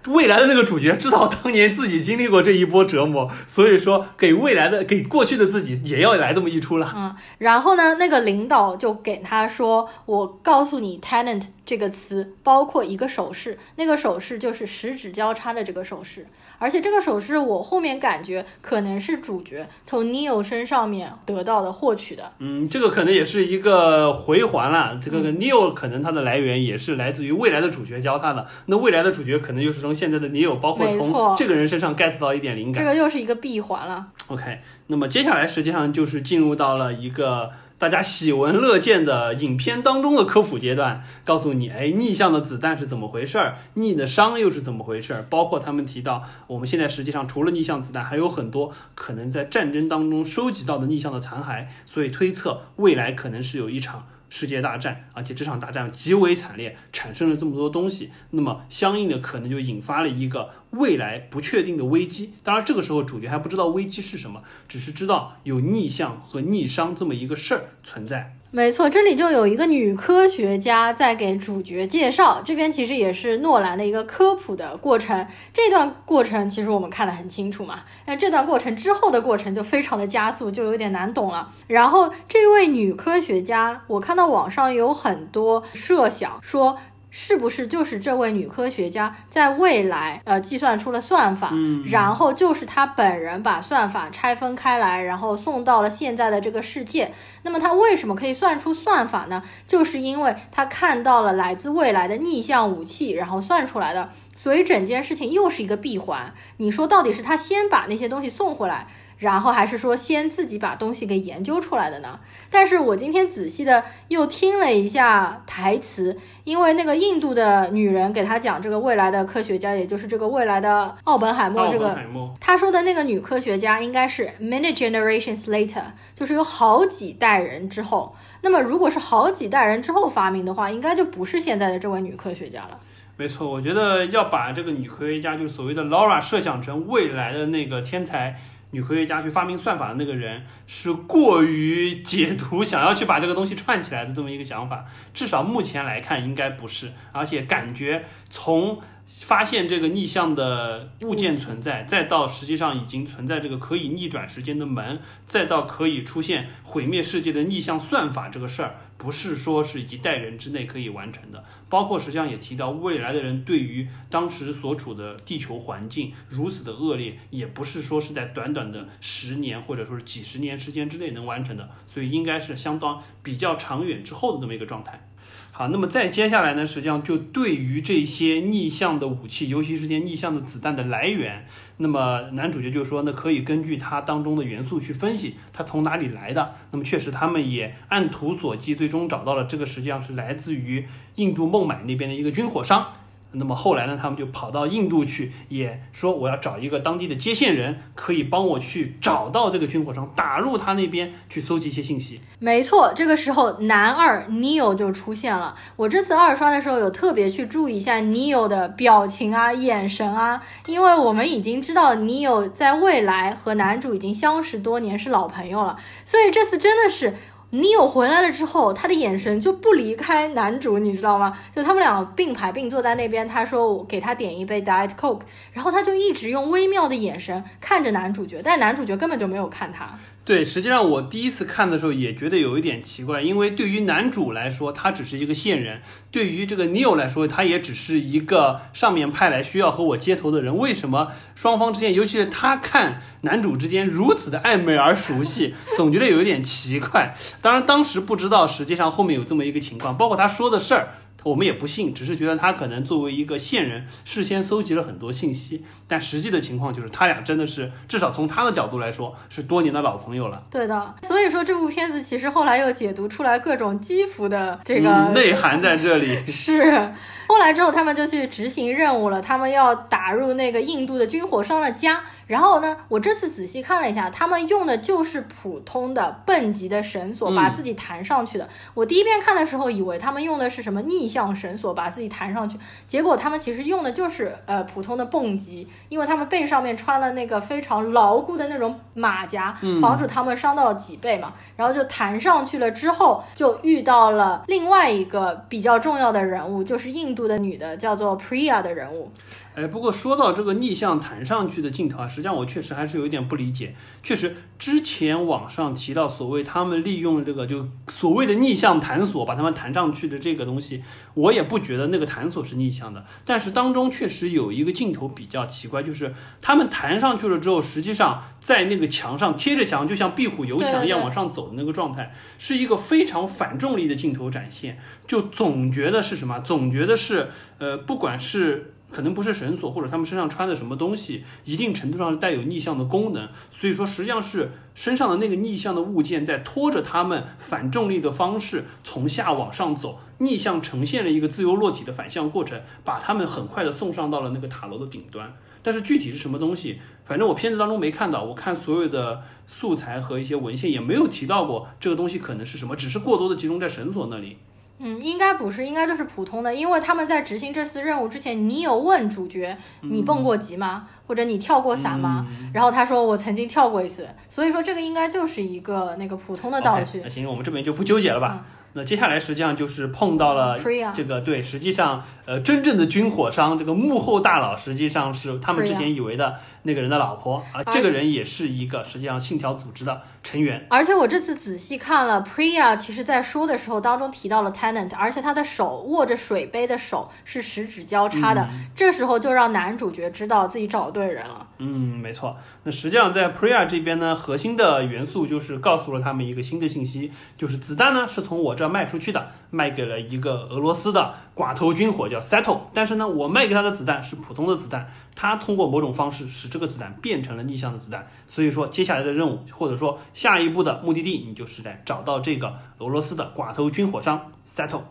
未来的那个主角知道当年自己经历过这一波折磨，所以说给未来的给过去的自己也要来这么一出了。嗯，然后呢，那个领导就给他说：“我告诉你，tenant 这个词包括一个手势，那个手势就是十指交叉的这个手势。而且这个手势，我后面感觉可能是主角从 Neo 身上面得到的、获取的。嗯，这个可能也是一个回环了。这个 Neo 可能它的来源也是来自于未来的主角教他的。那未来的主角可能又是从现在的 Neo，包括从这个人身上 get 到一点灵感。这个又是一个闭环了。OK，那么接下来实际上就是进入到了一个大家喜闻乐见的影片当中的科普阶段，告诉你，哎，逆向的子弹是怎么回事儿，逆的伤又是怎么回事儿，包括他们提到，我们现在实际上除了逆向子弹，还有很多可能在战争当中收集到的逆向的残骸，所以推测未来可能是有一场。世界大战，而且这场大战极为惨烈，产生了这么多东西，那么相应的可能就引发了一个未来不确定的危机。当然，这个时候主角还不知道危机是什么，只是知道有逆向和逆商这么一个事儿存在。没错，这里就有一个女科学家在给主角介绍，这边其实也是诺兰的一个科普的过程。这段过程其实我们看得很清楚嘛，但这段过程之后的过程就非常的加速，就有点难懂了。然后这位女科学家，我看到网上有很多设想说。是不是就是这位女科学家在未来呃计算出了算法，嗯然后就是她本人把算法拆分开来，然后送到了现在的这个世界。那么她为什么可以算出算法呢？就是因为她看到了来自未来的逆向武器，然后算出来的。所以整件事情又是一个闭环。你说到底是她先把那些东西送回来，然后还是说先自己把东西给研究出来的呢？但是我今天仔细的又听了一下台词，因为那个印度的女人给他讲这个未来的科学家，也就是这个未来的奥本海默这个他说的那个女科学家应该是 many generations later，就是有好几代人之后。那么如果是好几代人之后发明的话，应该就不是现在的这位女科学家了。没错，我觉得要把这个女科学家，就是所谓的 Laura 设想成未来的那个天才女科学家去发明算法的那个人，是过于解读，想要去把这个东西串起来的这么一个想法。至少目前来看，应该不是，而且感觉从。发现这个逆向的物件存在，再到实际上已经存在这个可以逆转时间的门，再到可以出现毁灭世界的逆向算法这个事儿，不是说是一代人之内可以完成的。包括实际上也提到，未来的人对于当时所处的地球环境如此的恶劣，也不是说是在短短的十年或者说是几十年时间之内能完成的，所以应该是相当比较长远之后的这么一个状态。好，那么再接下来呢，实际上就对于这些逆向的武器，尤其是些逆向的子弹的来源，那么男主角就说那，可以根据它当中的元素去分析它从哪里来的。那么确实，他们也按图索骥，最终找到了这个实际上是来自于印度孟买那边的一个军火商。那么后来呢，他们就跑到印度去，也说我要找一个当地的接线人，可以帮我去找到这个军火商，打入他那边去搜集一些信息。没错，这个时候男二 Neo 就出现了。我这次二刷的时候有特别去注意一下 Neo 的表情啊、眼神啊，因为我们已经知道 Neo 在未来和男主已经相识多年，是老朋友了，所以这次真的是。女友回来了之后，他的眼神就不离开男主，你知道吗？就他们俩并排并坐在那边，他说我给他点一杯 Diet Coke，然后他就一直用微妙的眼神看着男主角，但是男主角根本就没有看他。对，实际上我第一次看的时候也觉得有一点奇怪，因为对于男主来说，他只是一个线人；对于这个 Neo 来说，他也只是一个上面派来需要和我接头的人。为什么双方之间，尤其是他看男主之间如此的暧昧而熟悉，总觉得有一点奇怪。当然，当时不知道，实际上后面有这么一个情况，包括他说的事儿。我们也不信，只是觉得他可能作为一个线人，事先搜集了很多信息，但实际的情况就是他俩真的是，至少从他的角度来说，是多年的老朋友了。对的，所以说这部片子其实后来又解读出来各种基辅的这个、嗯、内涵在这里。是，后来之后他们就去执行任务了，他们要打入那个印度的军火商的家，然后呢，我这次仔细看了一下，他们用的就是普通的蹦极的绳索，嗯把自己弹上去的。我第一遍看的时候，以为他们用的是什么逆向绳索把自己弹上去，结果他们其实用的就是呃普通的蹦极，因为他们背上面穿了那个非常牢固的那种马甲，嗯防止他们伤到脊背嘛。然后就弹上去了之后，就遇到了另外一个比较重要的人物，就是印度的女的，叫做 Priya 的人物。哎，不过说到这个逆向弹上去的镜头啊，实际上我确实还是有一点不理解。确实，之前网上提到所谓他们利用这个就所谓的逆向弹索把他们弹上去的这个东西，我也不觉得那个弹索是逆向的。但是当中确实有一个镜头比较奇怪，就是他们弹上去了之后，实际上在那个墙上贴着墙，就像壁虎游墙一样往上走的那个状态，是一个非常反重力的镜头展现。就总觉得是什么？总觉得是呃，不管是可能不是绳索，或者他们身上穿的什么东西，一定程度上是带有逆向的功能。所以说，实际上是身上的那个逆向的物件在拖着他们反重力的方式从下往上走，逆向呈现了一个自由落体的反向过程，把他们很快的送上到了那个塔楼的顶端。但是具体是什么东西，反正我片子当中没看到，我看所有的素材和一些文献也没有提到过这个东西可能是什么，只是过多的集中在绳索那里。嗯，应该不是，应该就是普通的，因为他们在执行这次任务之前，你有问主角你蹦过极吗？或者你跳过伞吗？然后他说我曾经跳过一次，所以说这个应该就是一个那个普通的道具。那行，我们这边就不纠结了吧。那接下来实际上就是碰到了这个对，实际上呃真正的军火商这个幕后大佬实际上是他们之前以为的那个人的老婆啊，哎这个人也是一个实际上信条组织的成员。而且我这次仔细看了，Priya 其实在说的时候当中提到了 Tenant，而且他的手握着水杯的手是十指交叉的，这时候就让男主角知道自己找对人了。嗯，没错。那实际上在 Priya 这边呢，核心的元素就是告诉了他们一个新的信息，就是子弹呢是从我这儿卖出去的，卖给了一个俄罗斯的寡头军火叫 Settle，但是呢，我卖给他的子弹是普通的子弹，他通过某种方式使这个子弹变成了逆向的子弹。所以说，接下来的任务或者说下一步的目的地，你就是在找到这个俄罗斯的寡头军火商 Settle。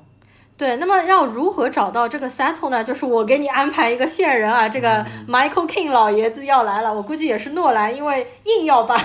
对，那么要如何找到这个 Settle 呢？就是我给你安排一个线人啊，这个 Michael King 老爷子要来了，我估计也是诺兰，因为硬要把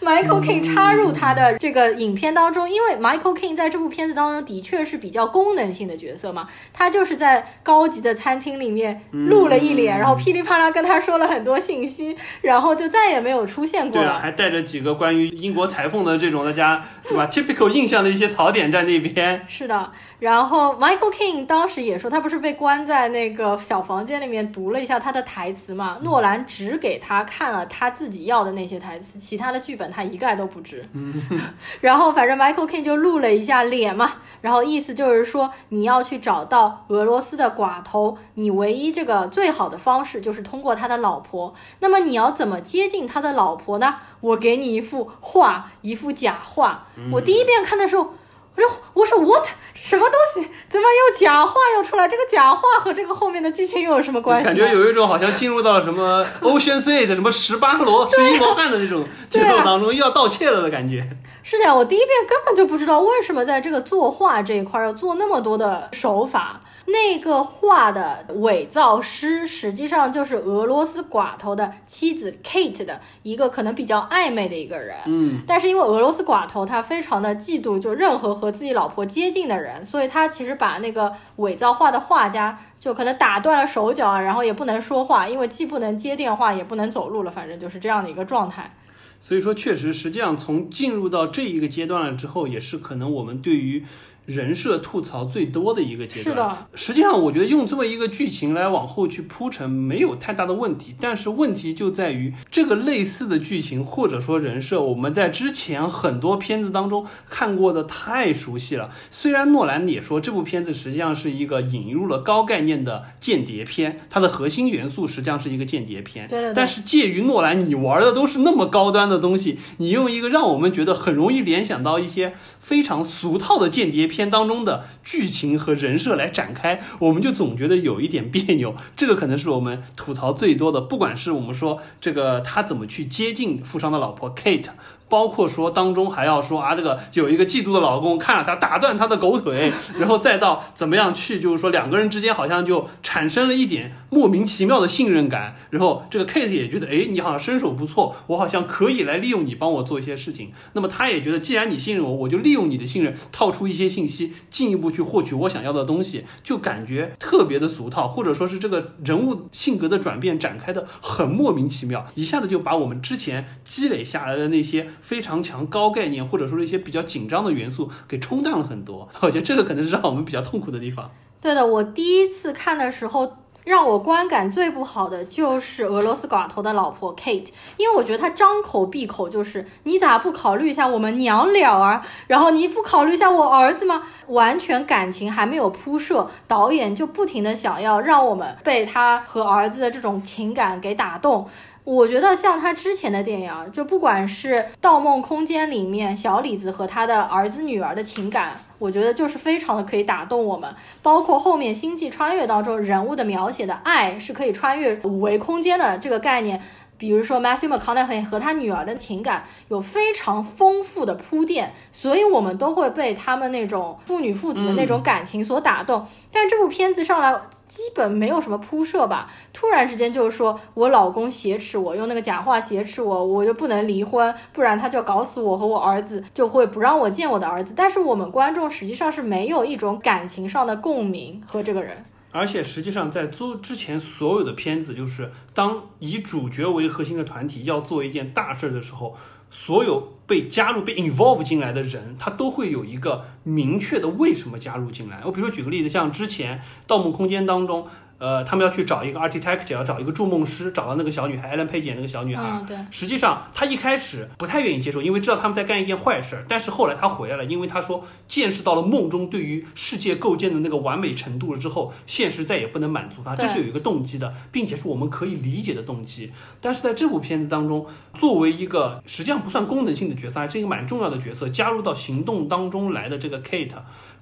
Michael King 插入他的这个影片当中，因为 Michael King 在这部片子当中的确是比较功能性的角色嘛，他就是在高级的餐厅里面露了一脸，然后噼里啪啦跟他说了很多信息，然后就再也没有出现过对啊，了。还带着几个关于英国裁缝的这种大家对吧 typical 印象的一些槽点在那边。是的，然后 Michael King 当时也说，他不是被关在那个小房间里面读了一下他的台词嘛？诺兰只给他看了他自己要的那些台词，其他的剧本他一概都不知。然后反正 Michael King 就露了一下脸嘛，然后意思就是说你要去找到俄罗斯的寡头，你唯一这个最好的方式就是通过他的老婆。那么你要怎么接近他的老婆呢？我给你一幅画，一幅假画。我第一遍看的时候。我说我说 what 什么东西？怎么又假话又出来？这个假话和这个后面的剧情又有什么关系？感觉有一种好像进入到了什么 Ocean Eight 什么十八罗十一罗汉的那种节奏当中，又要盗窃了的感觉。是的呀，我第一遍根本就不知道为什么在这个作画这一块要做那么多的手法。那个画的伪造师实际上就是俄罗斯寡头的妻子 Kate 的一个可能比较暧昧的一个人。嗯，但是因为俄罗斯寡头他非常的嫉妒就任何和和自己老婆接近的人，所以他其实把那个伪造画的画家就可能打断了手脚，然后也不能说话，因为既不能接电话也不能走路了，反正就是这样的一个状态。所以说确实，实际上从进入到这一个阶段了之后，也是可能我们对于。人设吐槽最多的一个阶段。是的，实际上我觉得用这么一个剧情来往后去铺陈没有太大的问题，但是问题就在于这个类似的剧情或者说人设，我们在之前很多片子当中看过的太熟悉了。虽然诺兰也说这部片子实际上是一个引入了高概念的间谍片，它的核心元素实际上是一个间谍片，对对对但是介于诺兰你玩的都是那么高端的东西，你用一个让我们觉得很容易联想到一些非常俗套的间谍片。片当中的剧情和人设来展开，我们就总觉得有一点别扭。这个可能是我们吐槽最多的，不管是我们说这个他怎么去接近富商的老婆 Kate。包括说当中还要说啊，这个有一个嫉妒的老公看了他打断他的狗腿，然后再到怎么样去，就是说两个人之间好像就产生了一点莫名其妙的信任感，然后这个 Kate 也觉得，哎，你好像身手不错，我好像可以来利用你帮我做一些事情。那么他也觉得，既然你信任我，我就利用你的信任，套出一些信息，进一步去获取我想要的东西，就感觉特别的俗套，或者说是这个人物性格的转变展开的很莫名其妙，一下子就把我们之前积累下来的那些非常强高概念，或者说是一些比较紧张的元素给冲淡了很多。我觉得这个可能是让我们比较痛苦的地方。对的，我第一次看的时候，让我观感最不好的就是俄罗斯寡头的老婆 Kate，因为我觉得她张口闭口就是你咋不考虑一下我们娘俩儿，然后你不考虑一下我儿子吗？完全感情还没有铺设，导演就不停的想要让我们被他和儿子的这种情感给打动。我觉得像他之前的电影啊，就不管是《盗梦空间》里面小李子和他的儿子女儿的情感，我觉得就是非常的可以打动我们。包括后面《星际穿越》当中人物的描写的爱是可以穿越五维空间的这个概念。比如说 Matthew McConaughey 和他女儿的情感有非常丰富的铺垫，所以我们都会被他们那种父女父子的那种感情所打动。但这部片子上来基本没有什么铺设吧，突然之间就是说我老公挟持我，用那个假话挟持我，我就不能离婚，不然他就搞死我和我儿子，就会不让我见我的儿子。但是我们观众实际上是没有一种感情上的共鸣和这个人。而且实际上，在做之前所有的片子，就是当以主角为核心的团体要做一件大事的时候，所有被加入、被 involve 进来的人，他都会有一个明确的为什么加入进来。我比如说举个例子，像之前《盗梦空间》当中。呃，他们要去找一个 architect，要找一个筑梦师，找到那个小女孩，Ellen Page 演那个小女孩。嗯，对。实际上，他一开始不太愿意接受，因为知道他们在干一件坏事儿。但是后来他回来了，因为他说见识到了梦中对于世界构建的那个完美程度了之后，现实再也不能满足他，这是有一个动机的，并且是我们可以理解的动机。但是在这部片子当中，作为一个实际上不算功能性的角色，还是一个蛮重要的角色，加入到行动当中来的这个 Kate。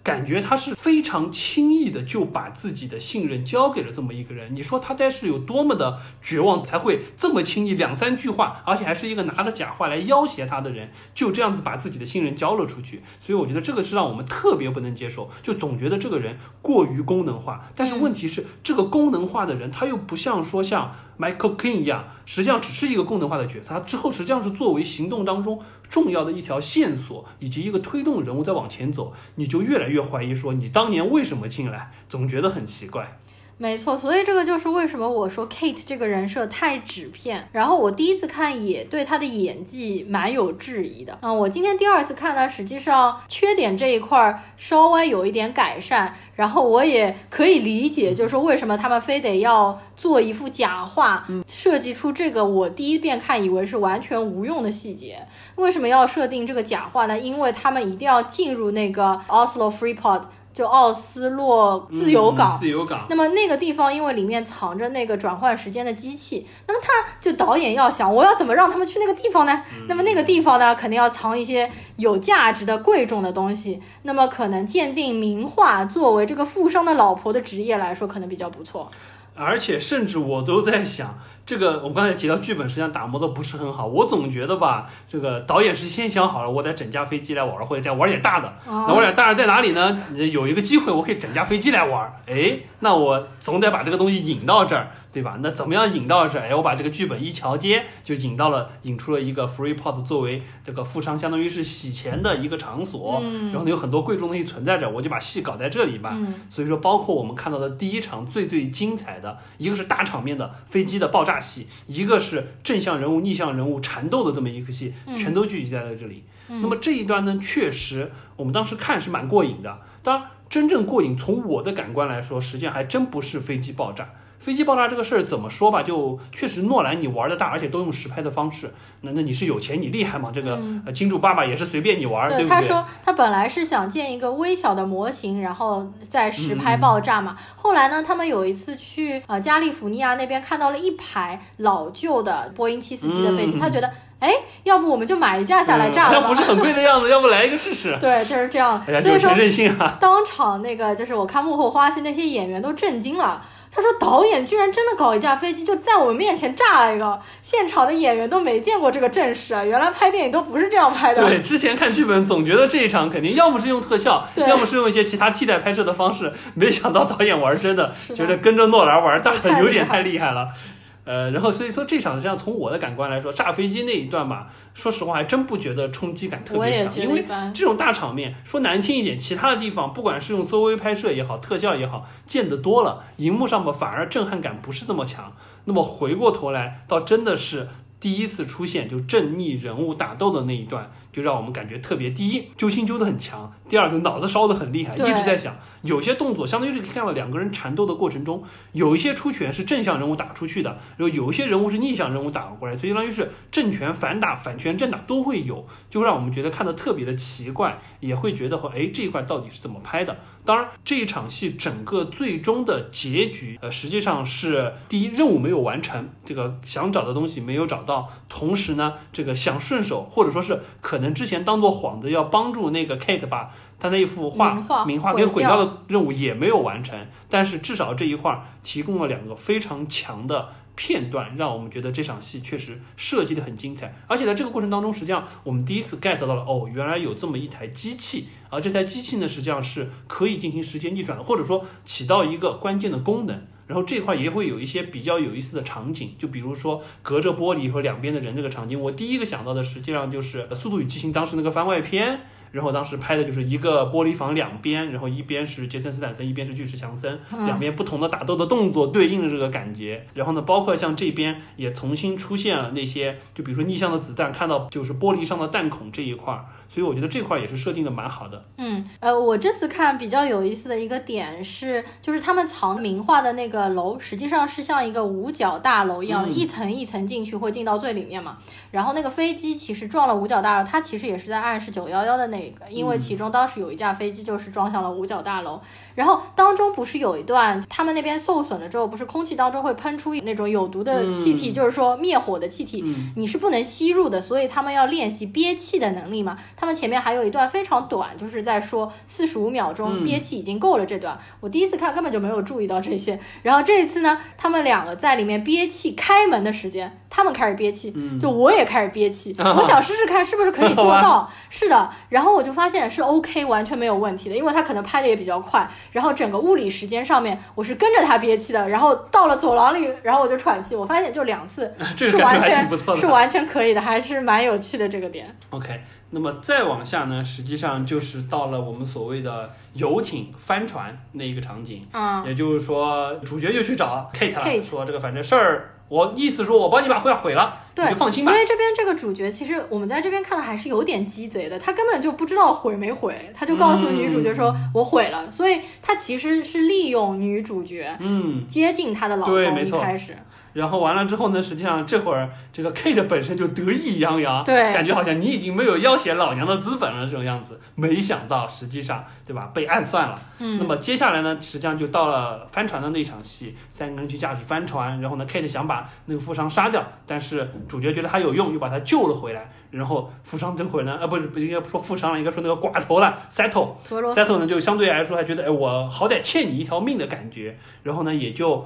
感觉他是非常轻易的就把自己的信任交给了这么一个人。你说他该是有多么的绝望，才会这么轻易两三句话，而且还是一个拿着假话来要挟他的人，就这样子把自己的信任交了出去。所以我觉得这个是让我们特别不能接受，就总觉得这个人过于功能化。但是问题是，这个功能化的人，他又不像说像。Michael King 一样，实际上只是一个功能化的角色，他之后实际上是作为行动当中重要的一条线索，以及一个推动人物在往前走，你就越来越怀疑说你当年为什么进来，总觉得很奇怪。没错，所以这个就是为什么我说 Kate 这个人设太纸片。然后我第一次看也对她的演技蛮有质疑的。嗯，我今天第二次看呢，实际上缺点这一块稍微有一点改善。然后我也可以理解，就是说为什么他们非得要做一副假话，设计出这个我第一遍看以为是完全无用的细节。为什么要设定这个假话呢？因为他们一定要进入那个 Oslo Freeport。就奥斯洛自由港，自由港。那么那个地方，因为里面藏着那个转换时间的机器，那么他就导演要想，我要怎么让他们去那个地方呢？那么那个地方呢，肯定要藏一些有价值的、贵重的东西。那么可能鉴定名画作为这个富商的老婆的职业来说，可能比较不错。而且甚至我都在想。这个我们刚才提到剧本实际上打磨的不是很好，我总觉得吧，这个导演是先想好了，我得整架飞机来玩，或者再玩点大的。那玩点大的在哪里呢？有一个机会我可以整架飞机来玩，哎，那我总得把这个东西引到这儿，对吧？那怎么样引到这儿？哎，我把这个剧本一桥接，就引到了，引出了一个 Freeport 作为这个富商相当于是洗钱的一个场所，然后呢有很多贵重东西存在着，我就把戏搞在这里吧。所以说，包括我们看到的第一场最最精彩的一个是大场面的飞机的爆炸。戏，一个是正向人物、逆向人物缠斗的这么一个戏，全都聚集在了这里。那么这一段呢，确实我们当时看是蛮过瘾的。当然，真正过瘾，从我的感官来说，实际上还真不是飞机爆炸。飞机爆炸这个事儿怎么说吧，就确实诺兰你玩的大，而且都用实拍的方式。那那你是有钱，你厉害吗？这个金主爸爸也是随便你玩，对不对？他说他本来是想建一个微小的模型，然后再实拍爆炸嘛。后来呢，他们有一次去呃加利福尼亚那边看到了一排老旧的波音七四七的飞机，他觉得哎，要不我们就买一架下来炸了？那不是很贵的样子，要不来一个试试？对，就是这样。所以说当场那个就是我看幕后花絮，那些演员都震惊了。他说导演居然真的搞一架飞机就在我们面前炸了一个，现场的演员都没见过这个阵势啊！原来拍电影都不是这样拍的。对，之前看剧本总觉得这一场肯定要么是用特效，要么是用一些其他替代拍摄的方式，没想到导演玩真的，的觉得跟着诺兰玩，大太有点太厉害了。呃，然后所以说这场实际上从我的感官来说，炸飞机那一段吧，说实话还真不觉得冲击感特别强，因为。这种大场面，说难听一点，其他的地方不管是用 ZOV 拍摄也好，特效也好，见得多了，荧幕上吧反而震撼感不是这么强。那么回过头来，倒真的是第一次出现就正逆人物打斗的那一段，就让我们感觉特别。第一，揪心揪得很强；第二，就脑子烧得很厉害，一直在想。有些动作，相当于是看了两个人缠斗的过程中，有一些出拳是正向人物打出去的，然后有一些人物是逆向人物打过来，所以相当于是正拳反打、反拳正打都会有，就让我们觉得看的特别的奇怪，也会觉得说，哎，这一块到底是怎么拍的？当然，这一场戏整个最终的结局，呃，实际上是第一任务没有完成，这个想找的东西没有找到，同时呢，这个想顺手或者说是可能之前当做幌子要帮助那个 Kate 把他那一幅画名画给毁掉掉的任务也没有完成，但是至少这一块儿提供了两个非常强的片段，让我们觉得这场戏确实设计的很精彩。而且在这个过程当中，实际上我们第一次 get 到了，哦，原来有这么一台机器，而这台机器呢，实际上是可以进行时间逆转的，或者说起到一个关键的功能。然后这块也会有一些比较有意思的场景，就比如说隔着玻璃和两边的人这个场景，我第一个想到的实际上就是《速度与激情》当时那个番外篇。然后当时拍的就是一个玻璃房两边，然后一边是杰森斯坦森，一边是巨石强森，两边不同的打斗的动作对应的这个感觉。然后呢，包括像这边也重新出现了那些，就比如说逆向的子弹，看到就是玻璃上的弹孔这一块儿，所以我觉得这块儿也是设定的蛮好的。嗯，呃，我这次看比较有意思的一个点是，就是他们藏名画的那个楼，实际上是像一个五角大楼一样，嗯一层一层进去会进到最里面嘛。然后那个飞机其实撞了五角大楼，它其实也是在暗示九幺幺的那个，因为其中当时有一架飞机就是撞向了五角大楼。然后当中不是有一段他们那边受损了之后，不是空气当中会喷出那种有毒的气体，嗯就是说灭火的气体，嗯你是不能吸入的，所以他们要练习憋气的能力嘛。他们前面还有一段非常短，就是在说四十五秒钟嗯憋气已经够了这段。我第一次看根本就没有注意到这些，然后这一次呢，他们两个在里面憋气，开门的时间，他们开始憋气，嗯就我也开始憋气，啊 我想试试看是不是可以做到。是的，然后我就发现是 OK，完全没有问题的，因为他可能拍的也比较快，然后整个物理时间上面我是跟着他憋气的，然后到了走廊里，然后我就喘气，我发现就两次 是完全。是完全可以的，还是蛮有趣的这个点。OK，那么再往下呢，实际上就是到了我们所谓的游艇帆船那一个场景，嗯，也就是说主角就去找 Kate 了 Kate 说这个反正事儿，我意思说我帮你把画毁了，你对，就放心吧所。以这边这个主角，其实我们在这边看的还是有点鸡贼的，他根本就不知道毁没毁，他就告诉女主角说：“嗯我毁了。”所以他其实是利用女主角嗯，接近他的老公。一开始，然后完了之后呢，实际上这会儿这个 Kate 本身就得意洋洋，对感觉好像你已经没有要挟老娘的资本了这种样子。没想到实际上，对吧，被暗算了。嗯，那么接下来呢，实际上就到了翻船的那场戏，三个人去驾驶帆船，然后呢，Kate 想把那个富商杀掉，但是主角觉得他有用，又把他救了回来。然后富商这会儿呢，呃，不是不应该说富商了，应该说那个寡头了，Settle。俄罗斯 Settle 呢，就相对来说还觉得，哎，我好歹欠你一条命的感觉，然后呢，也就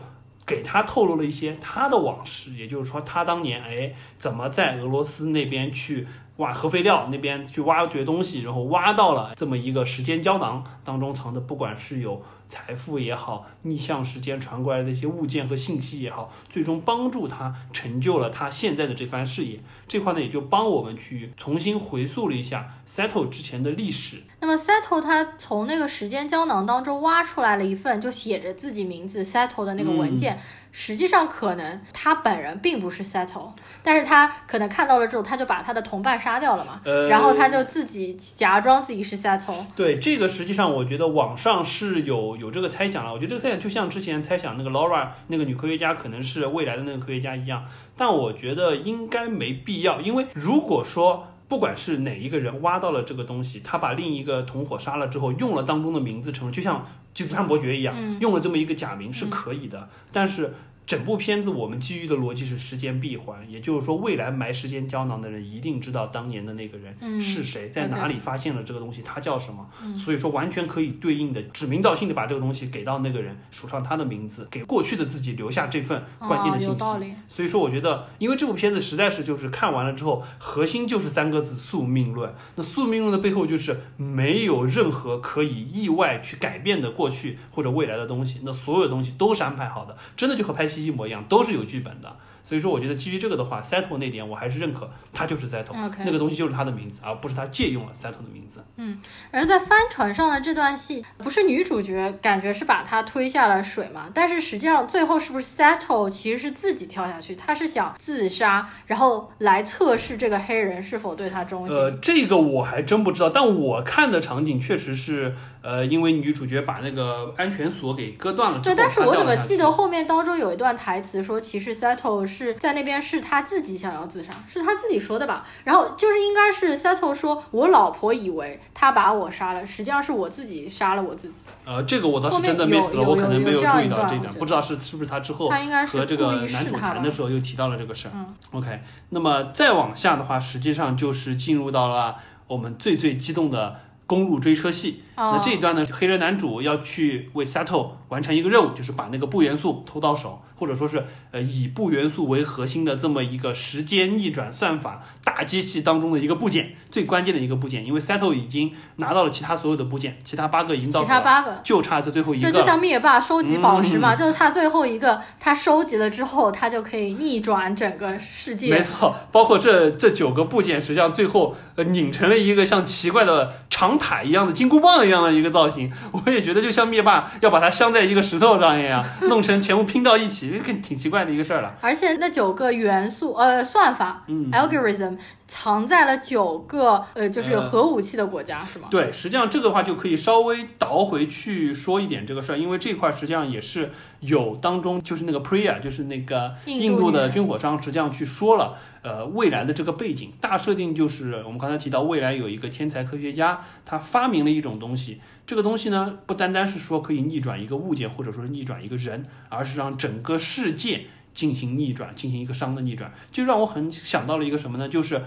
给他透露了一些他的往事，也就是说，他当年哎怎么在俄罗斯那边去挖核废料那边去挖掘东西，然后挖到了这么一个时间胶囊当中藏的，不管是有财富也好，逆向时间传过来的一些物件和信息也好，最终帮助他成就了他现在的这番事业。这块呢，也就帮我们去重新回溯了一下 Settle 之前的历史。那么 Settle 他从那个时间胶囊当中挖出来了一份就写着自己名字 Settle 的那个文件，实际上可能他本人并不是 Settle，但是他可能看到了之后，他就把他的同伴杀掉了嘛，呃然后他就自己假装自己是 Settle。对这个，实际上我觉得网上是有有这个猜想了。我觉得这个猜想就像之前猜想那个 Laura 那个女科学家可能是未来的那个科学家一样，但我觉得应该没必要，因为如果说不管是哪一个人挖到了这个东西，他把另一个同伙杀了之后，用了当中的名字成，就像基督山伯爵一样，嗯用了这么一个假名是可以的，但是。整部片子我们基于的逻辑是时间闭环，也就是说，未来埋时间胶囊的人一定知道当年的那个人嗯是谁，在哪里发现了这个东西，他叫什么。所以说，完全可以对应的指名道姓的把这个东西给到那个人，署上他的名字，给过去的自己留下这份关键的哦、信息。有道理。所以说，我觉得，因为这部片子实在是就是看完了之后，核心就是三个字：宿命论。那宿命论的背后就是没有任何可以意外去改变的过去或者未来的东西，那所有东西都是安排好的，真的就和拍戏一模一样，都是有剧本的。所以说，我觉得基于这个的话，Settle 那点我还是认可，他就是 Settle，、OK 那个东西就是他的名字，而不是他借用了 Settle 的名字。嗯而在帆船上的这段戏，不是女主角感觉是把他推下了水嘛？但是实际上最后是不是 Settle 其实是自己跳下去，他是想自杀，然后来测试这个黑人是否对他忠心。呃，这个我还真不知道，但我看的场景确实是，呃，因为女主角把那个安全锁给割断了对，但是我怎么记得后面当中有一段台词说，其实 Settle 是在那边是他自己想要自杀，是他自己说的吧？然后就是应该是 Settle 说，我老婆以为他把我杀了，实际上是我自己杀了我自己。呃，这个我倒是真的 miss 了，有我可能没有注意到这一点，不知道是是不是他之后和这个男主谈的时候又提到了这个事儿。嗯 OK，那么再往下的话，实际上就是进入到了我们最最激动的公路追车戏。那哦这一段呢，黑人男主要去为 Sato 完成一个任务，就是把那个布元素偷到手，或者说是呃以不元素为核心的这么一个时间逆转算法大机器当中的一个部件，最关键的一个部件。因为 Settle 已经拿到了其他所有的部件，其他八个已经到其他八个。就差这最后一个对，就像灭霸收集宝石嘛，嗯就是他最后一个，他收集了之后，他就可以逆转整个世界没。错，包括这这九个部件，实际上最后呃拧成了一个像奇怪的长塔一样的金箍棒一样的一个造型。我也觉得就像灭霸要把它镶在一个石头上一样，弄成全部拼到一起，这 个挺奇怪的一个事儿了。而且那九个元素，呃，算法、嗯 algorithm 藏在了九个呃，就是有呃核武器的国家，是吗？对，实际上这个的话就可以稍微倒回去说一点这个事儿，因为这块儿实际上也是有当中就是那个 Priya，就是那个印度的军火商，实际上去说了，呃，未来的这个背景大设定就是我们刚才提到，未来有一个天才科学家，他发明了一种东西，这个东西呢不单单是说可以逆转一个物件，或者说是逆转一个人，而是让整个世界进行逆转，进行一个熵的逆转，就让我很想到了一个什么呢？就是。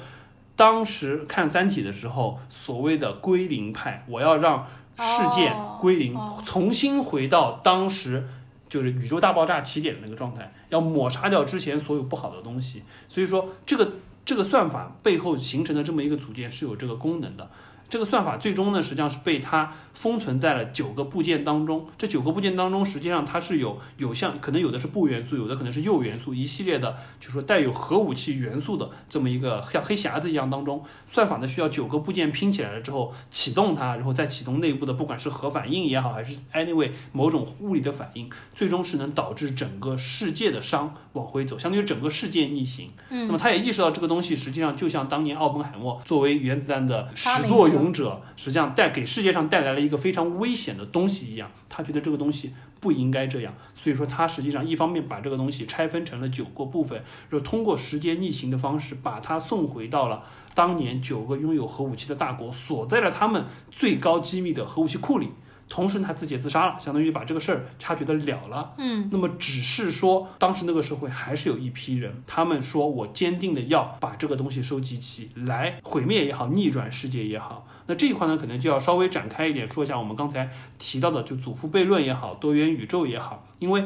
当时看《三体》的时候，所谓的归零派，我要让世界哦归零，哦重新回到当时就是宇宙大爆炸起点的那个状态，要抹杀掉之前所有不好的东西。所以说，这个这个算法背后形成的这么一个组件是有这个功能的。这个算法最终呢，实际上是被它封存在了九个部件当中。这九个部件当中，实际上它是有有像可能有的是钚元素，有的可能是铀元素，一系列的，就是说带有核武器元素的这么一个像黑匣子一样当中。算法呢需要九个部件拼起来了之后启动它，然后再启动内部的不管是核反应也好，还是 anyway 某种物理的反应，最终是能导致整个世界的熵往回走，相当于整个世界逆行。嗯那么他也意识到这个东西实际上就像当年奥本海默作为原子弹的始作俑勇者，实际上带给世界上带来了一个非常危险的东西一样，他觉得这个东西不应该这样，所以说他实际上一方面把这个东西拆分成了九个部分，就通过时间逆行的方式把它送回到了当年九个拥有核武器的大国锁在了他们最高机密的核武器库里。同时，他自己也自杀了，相当于把这个事儿察觉的了了。嗯，那么只是说，当时那个社会还是有一批人，他们说我坚定的要把这个东西收集起，来毁灭也好，逆转世界也好。那这一块呢，可能就要稍微展开一点，说一下我们刚才提到的，就祖父悖论也好，多元宇宙也好，因为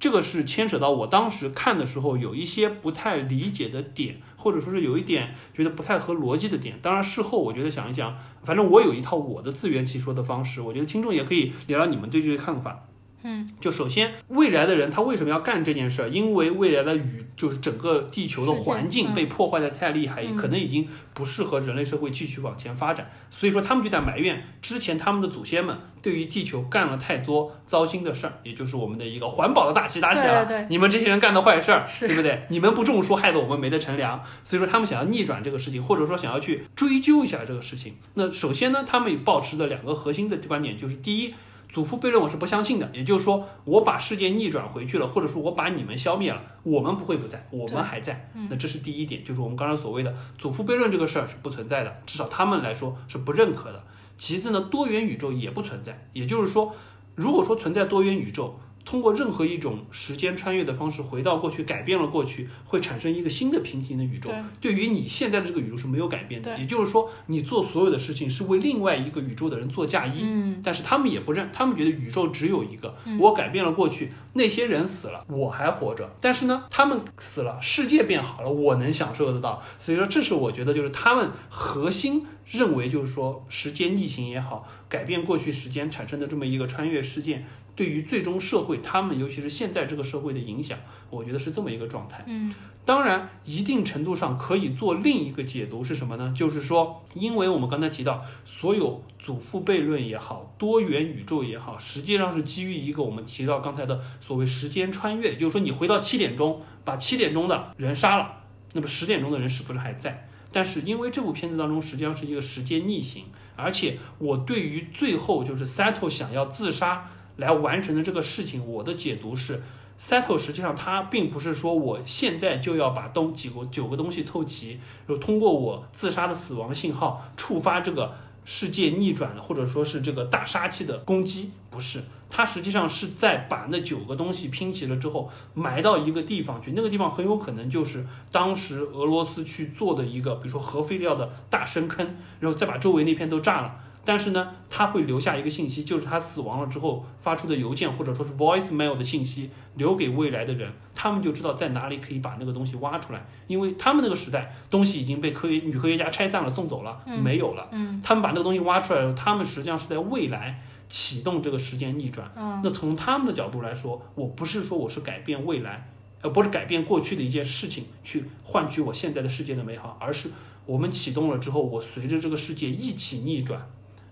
这个是牵扯到我当时看的时候有一些不太理解的点，或者说是有一点觉得不太合逻辑的点。当然，事后我觉得想一想，反正我有一套我的自圆其说的方式，我觉得听众也可以聊聊你们对这个看法。嗯，就首先，未来的人他为什么要干这件事儿？因为未来的宇就是整个地球的环境嗯被破坏的太厉害，嗯可能已经不适合人类社会继续往前发展。所以说，他们就在埋怨之前他们的祖先们对于地球干了太多糟心的事儿，也就是我们的一个环保的大旗打起来了。你们这些人干的坏事儿，对不对？你们不种树，害得我们没得乘凉。所以说，他们想要逆转这个事情，或者说想要去追究一下这个事情。那首先呢，他们保持的两个核心的观点就是：第一，祖父悖论我是不相信的，也就是说，我把世界逆转回去了，或者说我把你们消灭了，我们不会不在，我们还在。那这是第一点，就是我们刚才所谓的祖父悖论这个事儿是不存在的，至少他们来说是不认可的。其次呢，多元宇宙也不存在，也就是说，如果说存在多元宇宙，通过任何一种时间穿越的方式回到过去，改变了过去，会产生一个新的平行的宇宙。对于你现在的这个宇宙是没有改变的。也就是说，你做所有的事情是为另外一个宇宙的人做嫁衣。嗯。但是他们也不认，他们觉得宇宙只有一个。我改变了过去，那些人死了，我还活着。但是呢，他们死了，世界变好了，我能享受得到。所以说，这是我觉得就是他们核心认为，就是说时间逆行也好，改变过去时间产生的这么一个穿越事件。对于最终社会，他们尤其是现在这个社会的影响，我觉得是这么一个状态。嗯，当然，一定程度上可以做另一个解读是什么呢？就是说，因为我们刚才提到，所有祖父悖论也好，多元宇宙也好，实际上是基于一个我们提到刚才的所谓时间穿越，就是说你回到七点钟，把七点钟的人杀了，那么十点钟的人是不是还在？但是因为这部片子当中实际上是一个时间逆行，而且我对于最后就是 Sato 想要自杀。来完成的这个事情，我的解读是，settle 实际上它并不是说我现在就要把东几个九个东西凑齐，就通过我自杀的死亡信号触发这个世界逆转或者说是这个大杀器的攻击，不是，它实际上是在把那九个东西拼齐了之后埋到一个地方去，那个地方很有可能就是当时俄罗斯去做的一个，比如说核废料的大深坑，然后再把周围那片都炸了。但是呢，他会留下一个信息，就是他死亡了之后发出的邮件，或者说是 voicemail 的信息，留给未来的人，他们就知道在哪里可以把那个东西挖出来，因为他们那个时代东西已经被科学女科学家拆散了，送走了，没有了。嗯，他们把那个东西挖出来了，他们实际上是在未来启动这个时间逆转。嗯，那从他们的角度来说，我不是说我是改变未来，呃，不是改变过去的一件事情去换取我现在的世界的美好，而是我们启动了之后，我随着这个世界一起逆转。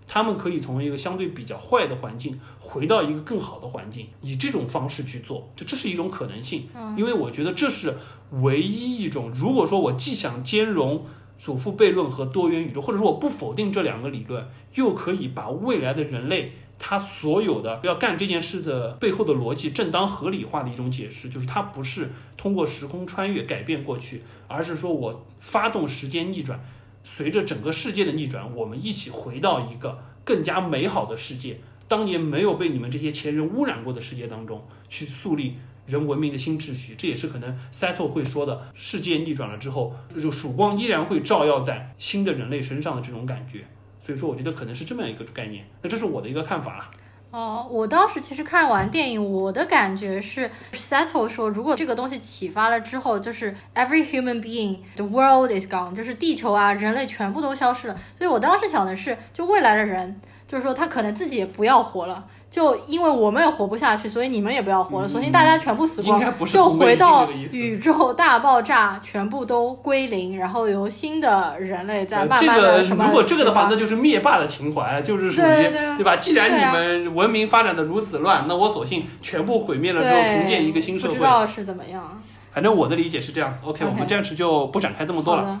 他们可以从一个相对比较坏的环境回到一个更好的环境，以这种方式去做，就这是一种可能性。因为我觉得这是唯一一种，如果说我既想兼容祖父悖论和多元宇宙，或者说我不否定这两个理论，又可以把未来的人类他所有的要干这件事的背后的逻辑正当合理化的一种解释，就是它不是通过时空穿越改变过去，而是说我发动时间逆转。随着整个世界的逆转，我们一起回到一个更加美好的世界，当年没有被你们这些前人污染过的世界当中，去树立人文明的新秩序。这也是可能 Settle 会说的，世界逆转了之后，就曙光依然会照耀在新的人类身上的这种感觉。所以说，我觉得可能是这么样一个概念。那这是我的一个看法了。哦，我当时其实看完电影，我的感觉是，Settle 说，如果这个东西启发了之后，就是 every human being，the world is gone，就是地球啊，人类全部都消失了。所以我当时想的是，就未来的人，就是说他可能自己也不要活了。就因为我们也活不下去，所以你们也不要活了，索性大家全部死光，就回到宇宙大爆炸，全部都归零，然后由新的人类在慢慢的什么。如果这个的话，那就是灭霸的情怀，就是属于对吧？既然你们文明发展的如此乱，那我索性全部毁灭了之后，重建一个新社会。不知道是怎么样。反正我的理解是这样子。OK，我们暂时就不展开这么多了。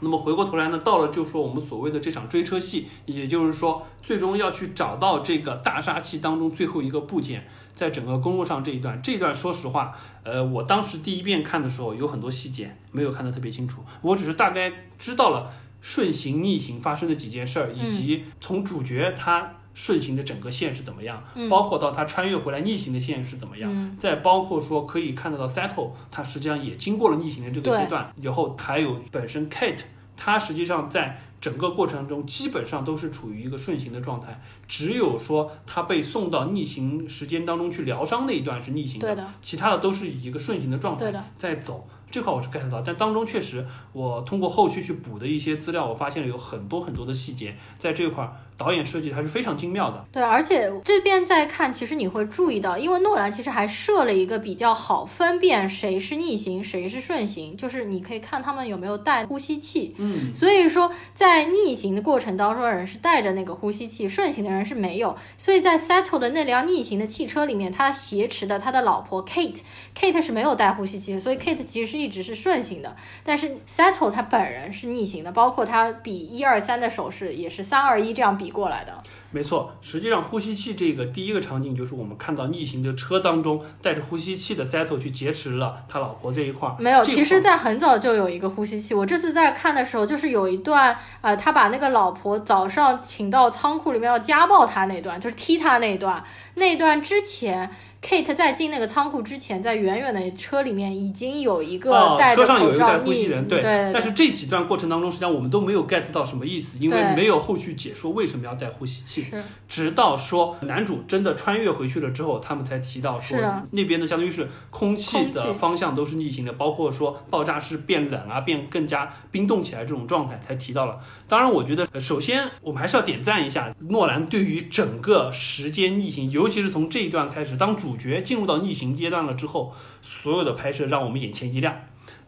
那么回过头来呢，到了就说我们所谓的这场追车戏，也就是说，最终要去找到这个大杀器当中最后一个部件，在整个公路上这一段，这一段说实话，呃，我当时第一遍看的时候有很多细节没有看得特别清楚，我只是大概知道了顺行逆行发生的几件事儿，以及从主角他。顺行的整个线是怎么样？包括到他穿越回来逆行的线是怎么样？再包括说可以看得到 Settle，他实际上也经过了逆行的这个阶段。以后还有本身 Kate，他实际上在整个过程中基本上都是处于一个顺行的状态，只有说他被送到逆行时间当中去疗伤那一段是逆行的，其他的都是以一个顺行的状态在走。这块我是 get 到，但当中确实我通过后续去补的一些资料，我发现了有很多很多的细节在这块。导演设计还是非常精妙的，对，而且这边在看，其实你会注意到，因为诺兰其实还设了一个比较好分辨谁是逆行，谁是顺行，就是你可以看他们有没有带呼吸器，嗯，所以说在逆行的过程当中，人是带着那个呼吸器，顺行的人是没有，所以在 Settle 的那辆逆行的汽车里面，他挟持的他的老婆 Kate，Kate 是没有带呼吸器，所以 Kate 其实是一直是顺行的，但是 Settle 他本人是逆行的，包括他比一二三的手势也是三二一这样比。过来的，没错，实际上呼吸器这个第一个场景就是我们看到逆行的车当中带着呼吸器的 Settle 去劫持了他老婆这一块儿。没有，其实，在很早就有一个呼吸器。我这次在看的时候，就是有一段，呃，他把那个老婆早上请到仓库里面要家暴他那段，就是踢他那段。那段之前，Kate 在进那个仓库之前，在远远的车里面已经有一个哦，戴着车上有一个带呼吸逆，人，对对但是这几段过程当中，实际上我们都没有 get 到什么意思，因为没有后续解说为什么要带呼吸器。是直到说男主真的穿越回去了之后，他们才提到说那边的相当于是空气的方向都是逆行的，包括说爆炸是变冷啊，变更加冰冻起来这种状态才提到了。当然，我觉得呃首先我们还是要点赞一下诺兰对于整个时间逆行，尤其是从这一段开始，当主角进入到逆行阶段了之后，所有的拍摄让我们眼前一亮。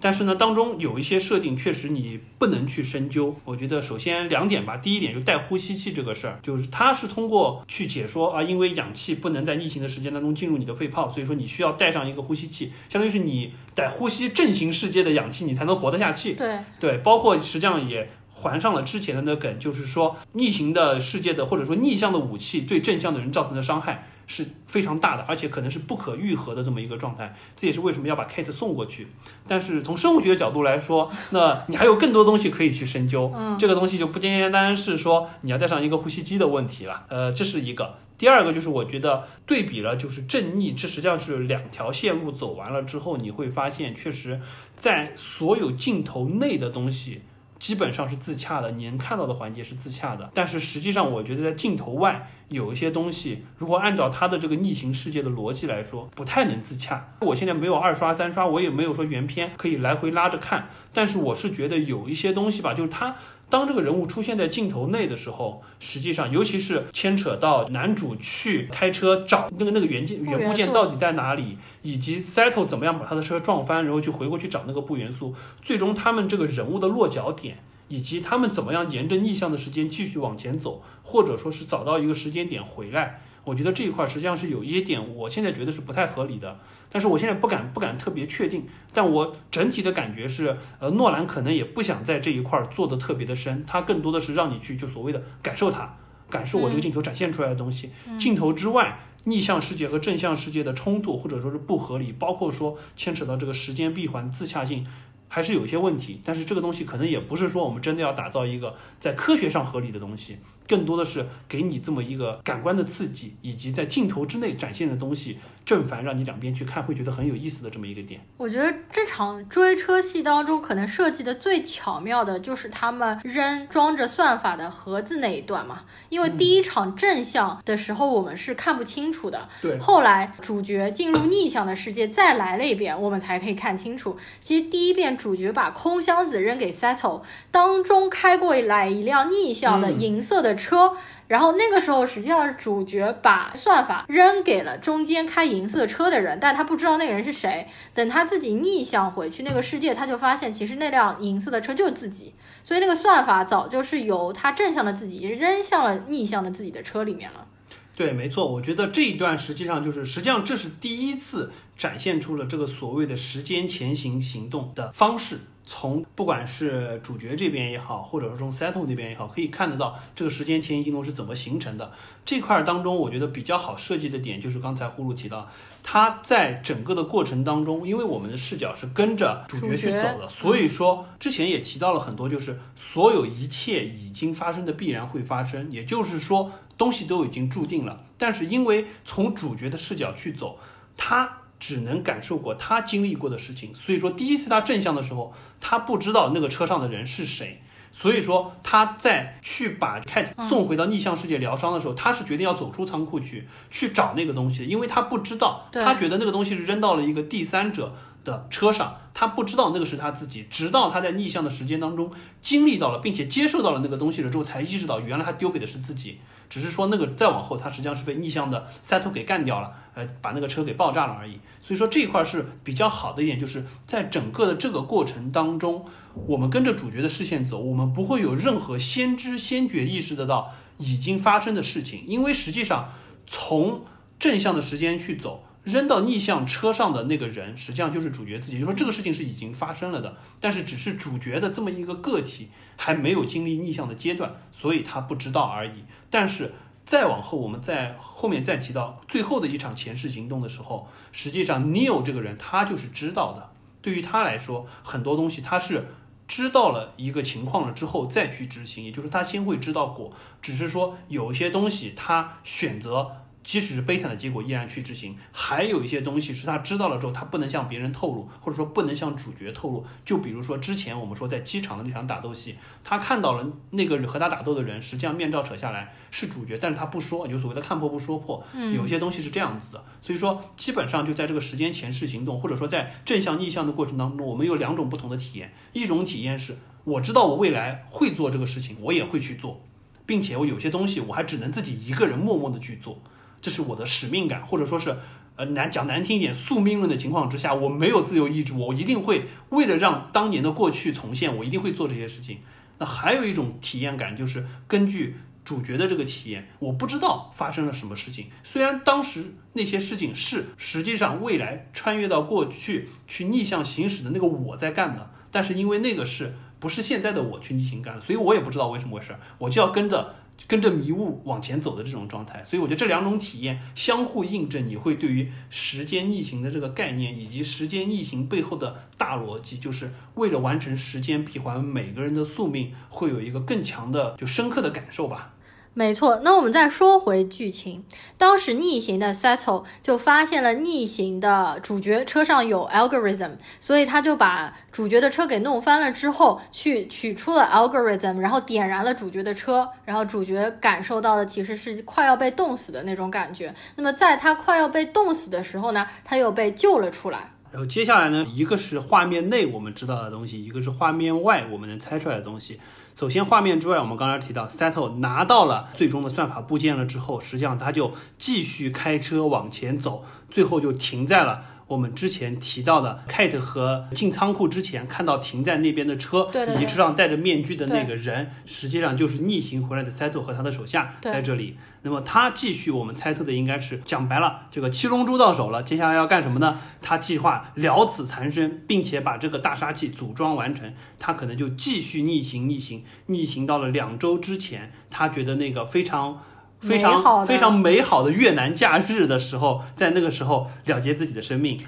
但是呢，当中有一些设定确实你不能去深究。我觉得首先两点吧，第一点就带呼吸器这个事儿，就是它是通过去解说啊，因为氧气不能在逆行的时间当中进入你的肺泡，所以说你需要带上一个呼吸器，相当于是你得呼吸正行世界的氧气，你才能活得下去。对对，包括实际上也还上了之前的那梗，就是说逆行的世界的或者说逆向的武器对正向的人造成的伤害是非常大的，而且可能是不可愈合的这么一个状态。这也是为什么要把 Kate 送过去。但是从生物学的角度来说，那你还有更多东西可以去深究。嗯这个东西就不简简单单是说你要带上一个呼吸机的问题了。呃，这是一个。第二个就是我觉得对比了，就是正逆，这实际上是两条线路走完了之后，你会发现确实在所有镜头内的东西。基本上是自洽的，你能看到的环节是自洽的，但是实际上我觉得在镜头外有一些东西，如果按照他的这个逆行世界的逻辑来说，不太能自洽。我现在没有二刷三刷，我也没有说原片可以来回拉着看，但是我是觉得有一些东西吧，就是它。当这个人物出现在镜头内的时候，实际上，尤其是牵扯到男主去开车找那个那个原件不元部件到底在哪里，以及 Settle 怎么样把他的车撞翻，然后去回过去找那个不元素，最终他们这个人物的落脚点，以及他们怎么样沿着逆向的时间继续往前走，或者说是找到一个时间点回来，我觉得这一块实际上是有一些点，我现在觉得是不太合理的。但是我现在不敢不敢特别确定，但我整体的感觉是，呃，诺兰可能也不想在这一块儿做的特别的深，他更多的是让你去就所谓的感受它，感受我这个镜头展现出来的东西，镜头之外。逆向世界和正向世界的冲突，或者说是不合理，包括说牵扯到这个时间闭环自洽性，还是有一些问题。但是这个东西可能也不是说我们真的要打造一个在科学上合理的东西，更多的是给你这么一个感官的刺激，以及在镜头之内展现的东西，正反让你两边去看会觉得很有意思的这么一个点。我觉得这场追车戏当中，可能设计的最巧妙的就是他们扔装着算法的盒子那一段嘛。因为第一场正向的时候，我们是看不清楚的，对，后来主角进入逆向的世界，再来了一遍，我们才可以看清楚。其实第一遍主角把空箱子扔给 Settle，当中开过来一辆逆向的嗯银色的车。然后那个时候，实际上是主角把算法扔给了中间开银色车的人，但他不知道那个人是谁。等他自己逆向回去那个世界，他就发现其实那辆银色的车就是自己，所以那个算法早就是由他正向的自己扔向了逆向的自己的车里面了。对，没错，我觉得这一段实际上就是，实际上这是第一次展现出了这个所谓的时间前行行动的方式。从不管是主角这边也好，或者说从 Settle 那边也好，可以看得到这个时间前行行动是怎么形成的。这块儿当中，我觉得比较好设计的点就是刚才呼噜提到，他在整个的过程当中，因为我们的视角是跟着主角去走的，所以说之前也提到了很多，就是所有一切已经发生的必然会发生，也就是说东西都已经注定了。但是因为从主角的视角去走，他只能感受过他经历过的事情，所以说第一次他正向的时候，他不知道那个车上的人是谁。所以说他在去把 Cat 送回到逆向世界疗伤的时候，他是决定要走出仓库去去找那个东西的，因为他不知道，对他觉得那个东西是扔到了一个第三者的车上，他不知道那个是他自己，直到他在逆向的时间当中经历到了，并且接受到了那个东西了之后，才意识到原来他丢给的是自己，只是说那个再往后他实际上是被逆向的 Settle 给干掉了，呃，把那个车给爆炸了而已。所以说这一块是比较好的一点，就是在整个的这个过程当中，我们跟着主角的视线走，我们不会有任何先知先觉意识得到已经发生的事情，因为实际上从正向的时间去走。扔到逆向车上的那个人，实际上就是主角自己。就说这个事情是已经发生了的，但是只是主角的这么一个个体还没有经历逆向的阶段，所以他不知道而已。但是再往后，我们在后面再提到最后的一场前世行动的时候，实际上 Neil 这个人他就是知道的。对于他来说，很多东西他是知道了一个情况了之后再去执行，也就是他先会知道果，只是说有一些东西他选择。即使是悲惨的结果，依然去执行。还有一些东西是他知道了之后，他不能向别人透露，或者说不能向主角透露。就比如说之前我们说在机场的那场打斗戏，他看到了那个和他打斗的人，实际上面罩扯下来是主角，但是他不说，就所谓的看破不说破。嗯，有些东西是这样子的。所以说，基本上就在这个时间前世行动，或者说在正向逆向的过程当中，我们有两种不同的体验。一种体验是我知道我未来会做这个事情，我也会去做，并且我有些东西我还只能自己一个人默默的去做。这是我的使命感，或者说是，呃，难讲难听一点，宿命论的情况之下，我没有自由意志，我一定会为了让当年的过去重现，我一定会做这些事情。那还有一种体验感，就是根据主角的这个体验，我不知道发生了什么事情，虽然当时那些事情是实际上未来穿越到过去去逆向行驶的那个我在干的，但是因为那个是不是现在的我去逆行干，所以我也不知道为什么回事，我就要跟着。跟着迷雾往前走的这种状态，所以我觉得这两种体验相互印证，你会对于时间逆行的这个概念，以及时间逆行背后的大逻辑，就是为了完成时间闭环，每个人的宿命，会有一个更强的就深刻的感受吧。没错，那我们再说回剧情。当时逆行的 Settle 就发现了逆行的主角车上有 algorithm，所以他就把主角的车给弄翻了之后，去取出了 algorithm，然后点燃了主角的车，然后主角感受到的其实是快要被冻死的那种感觉。那么在他快要被冻死的时候呢，他又被救了出来。然后接下来呢，一个是画面内我们知道的东西，一个是画面外我们能猜出来的东西。首先，画面之外，我们刚才提到，Seto 拿到了最终的算法部件了之后，实际上他就继续开车往前走，最后就停在了。我们之前提到的，Kate 和进仓库之前看到停在那边的车，以及车上戴着面具的那个人，实际上就是逆行回来的 Settle 和他的手下在这里。那么他继续，我们猜测的应该是讲白了，这个七龙珠到手了，接下来要干什么呢？他计划了此残生，并且把这个大杀器组装完成，他可能就继续逆行，逆行，逆行到了两周之前，他觉得那个非常。非常非常美好的越南假日的时候，在那个时候了结自己的生命，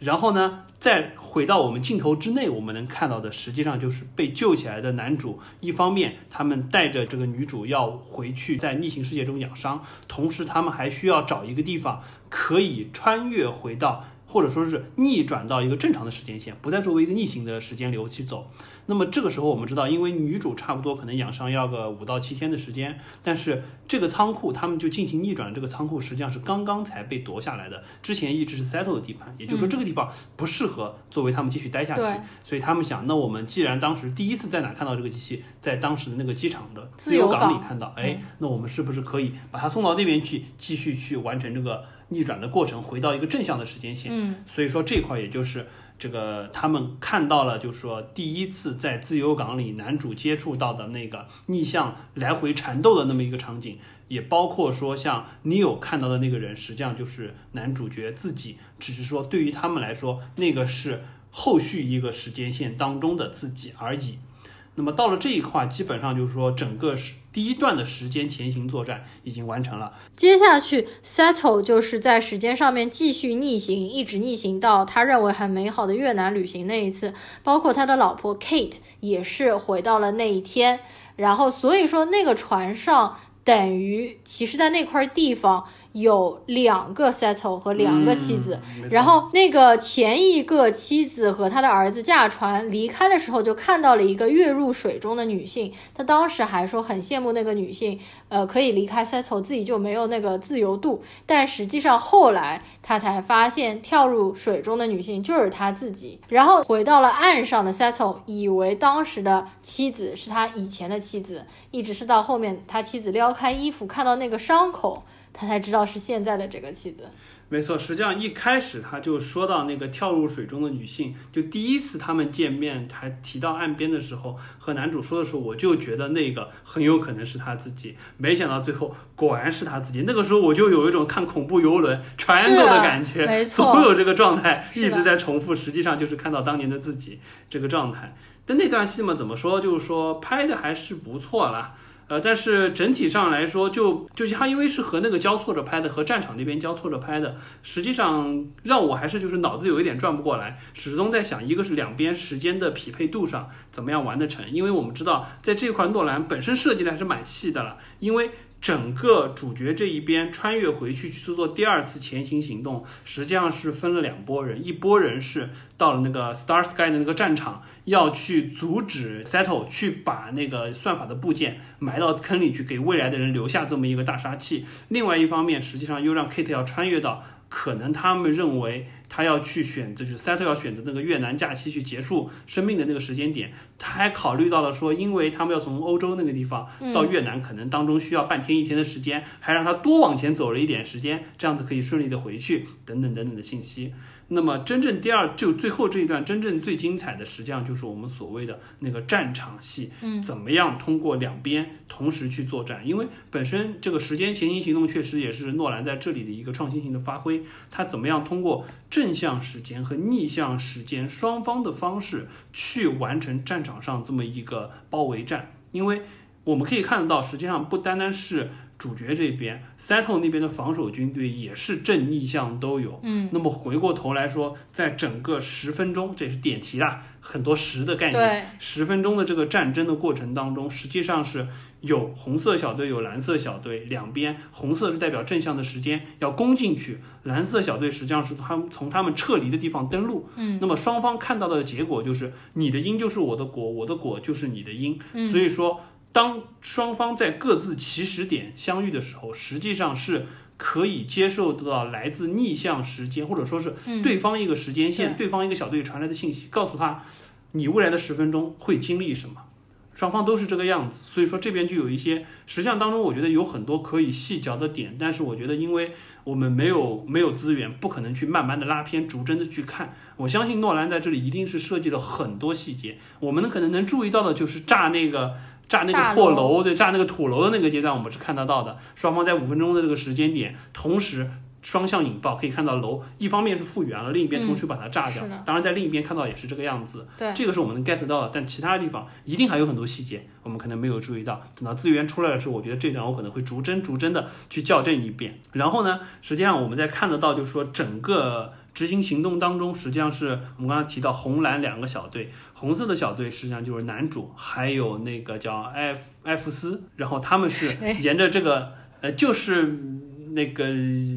然后呢，再回到我们镜头之内，我们能看到的实际上就是被救起来的男主。一方面，他们带着这个女主要回去在逆行世界中养伤，同时他们还需要找一个地方可以穿越回到，或者说是逆转到一个正常的时间线，不再作为一个逆行的时间流去走。那么这个时候，我们知道，因为女主差不多可能养伤要个五到七天的时间，但是这个仓库他们就进行逆转，这个仓库实际上是刚刚才被夺下来的，之前一直是 settle 的地盘，也就是说这个地方不适合作为他们继续待下去，所以他们想，那我们既然当时第一次在哪看到这个机器，在当时的那个机场的自由港里看到，哎，那我们是不是可以把它送到那边去，继续去完成这个逆转的过程，回到一个正向的时间线？嗯，所以说这块也就是。这个他们看到了，就是说第一次在自由港里，男主接触到的那个逆向来回缠斗的那么一个场景，也包括说像 Neil 看到的那个人，实际上就是男主角自己，只是说对于他们来说，那个是后续一个时间线当中的自己而已。那么到了这一块，基本上就是说整个是。第一段的时间前行作战已经完成了，接下去 Settle 就是在时间上面继续逆行，一直逆行到他认为很美好的越南旅行那一次，包括他的老婆 Kate 也是回到了那一天，然后所以说那个船上等于其实在那块地方。有两个 settle 和两个妻子，然后那个前一个妻子和他的儿子驾船离开的时候，就看到了一个跃入水中的女性。他当时还说很羡慕那个女性，呃，可以离开 settle，自己就没有那个自由度。但实际上后来他才发现，跳入水中的女性就是他自己。然后回到了岸上的 settle，以为当时的妻子是他以前的妻子，一直是到后面他妻子撩开衣服看到那个伤口。他才知道是现在的这个妻子，没错。实际上一开始他就说到那个跳入水中的女性，就第一次他们见面，还提到岸边的时候，和男主说的时候，我就觉得那个很有可能是他自己。没想到最后果然是他自己。那个时候我就有一种看恐怖游轮船购的感觉，没 错，总有这个状态一直在重复。实际上就是看到当年的自己这个状态。但那段戏嘛，怎么说，就是说拍的还是不错啦。呃，但是整体上来说就，就它因为是和那个交错着拍的，和战场那边交错着拍的，实际上让我还是就是脑子有一点转不过来，始终在想，一个是两边时间的匹配度上怎么样完得成，因为我们知道在这块诺兰本身设计的还是蛮细的了，因为。整个主角这一边穿越回去去做第二次前行行动，实际上是分了两拨人，一拨人是到了那个 Star Sky 的那个战场，要去阻止 Settle 去把那个算法的部件埋到坑里去，给未来的人留下这么一个大杀器。另外一方面，实际上又让 Kate 要穿越到。可能他们认为他要去选择，就是赛特要选择那个越南假期去结束生命的那个时间点，他还考虑到了说，因为他们要从欧洲那个地方到越南，可能当中需要半天一天的时间，还让他多往前走了一点时间，这样子可以顺利的回去，等等等等的信息。那么真正第二就最后这一段真正最精彩的，实际上就是我们所谓的那个战场戏，嗯，怎么样通过两边同时去作战？因为本身这个时间前行行动确实也是诺兰在这里的一个创新性的发挥，他怎么样通过正向时间和逆向时间双方的方式去完成战场上这么一个包围战？因为我们可以看得到，实际上不单单是。主角这边，Settle 那边的防守军队也是正逆向都有。嗯，那么回过头来说，在整个十分钟，这也是点题啦，很多十的概念。十分钟的这个战争的过程当中，实际上是有红色小队，有蓝色小队，两边红色是代表正向的时间要攻进去，蓝色小队实际上是他们从他们撤离的地方登陆。嗯，那么双方看到的结果就是你的因就是我的果，我的果就是你的因。嗯，所以说。当双方在各自起始点相遇的时候，实际上是可以接受得到来自逆向时间，或者说是对方一个时间线、对方一个小队传来的信息，告诉他你未来的十分钟会经历什么。双方都是这个样子，所以说这边就有一些实相当中，我觉得有很多可以细嚼的点，但是我觉得因为我们没有没有资源，不可能去慢慢的拉片，逐帧的去看。我相信诺兰在这里一定是设计了很多细节，我们可能能注意到的就是炸那个。炸那个破楼，对，炸那个土楼的那个阶段，我们是看得到的。双方在五分钟的这个时间点，同时双向引爆，可以看到楼一方面是复原了，另一边同时把它炸掉。当然，在另一边看到也是这个样子。对，这个是我们能 get 到的。但其他地方一定还有很多细节，我们可能没有注意到。等到资源出来的时候，我觉得这段我可能会逐帧逐帧的去校正一遍。然后呢，实际上我们在看得到，就是说整个。执行行动当中，实际上是我们刚才提到红蓝两个小队，红色的小队实际上就是男主，还有那个叫艾弗艾弗斯，然后他们是 沿着这个呃，就是那个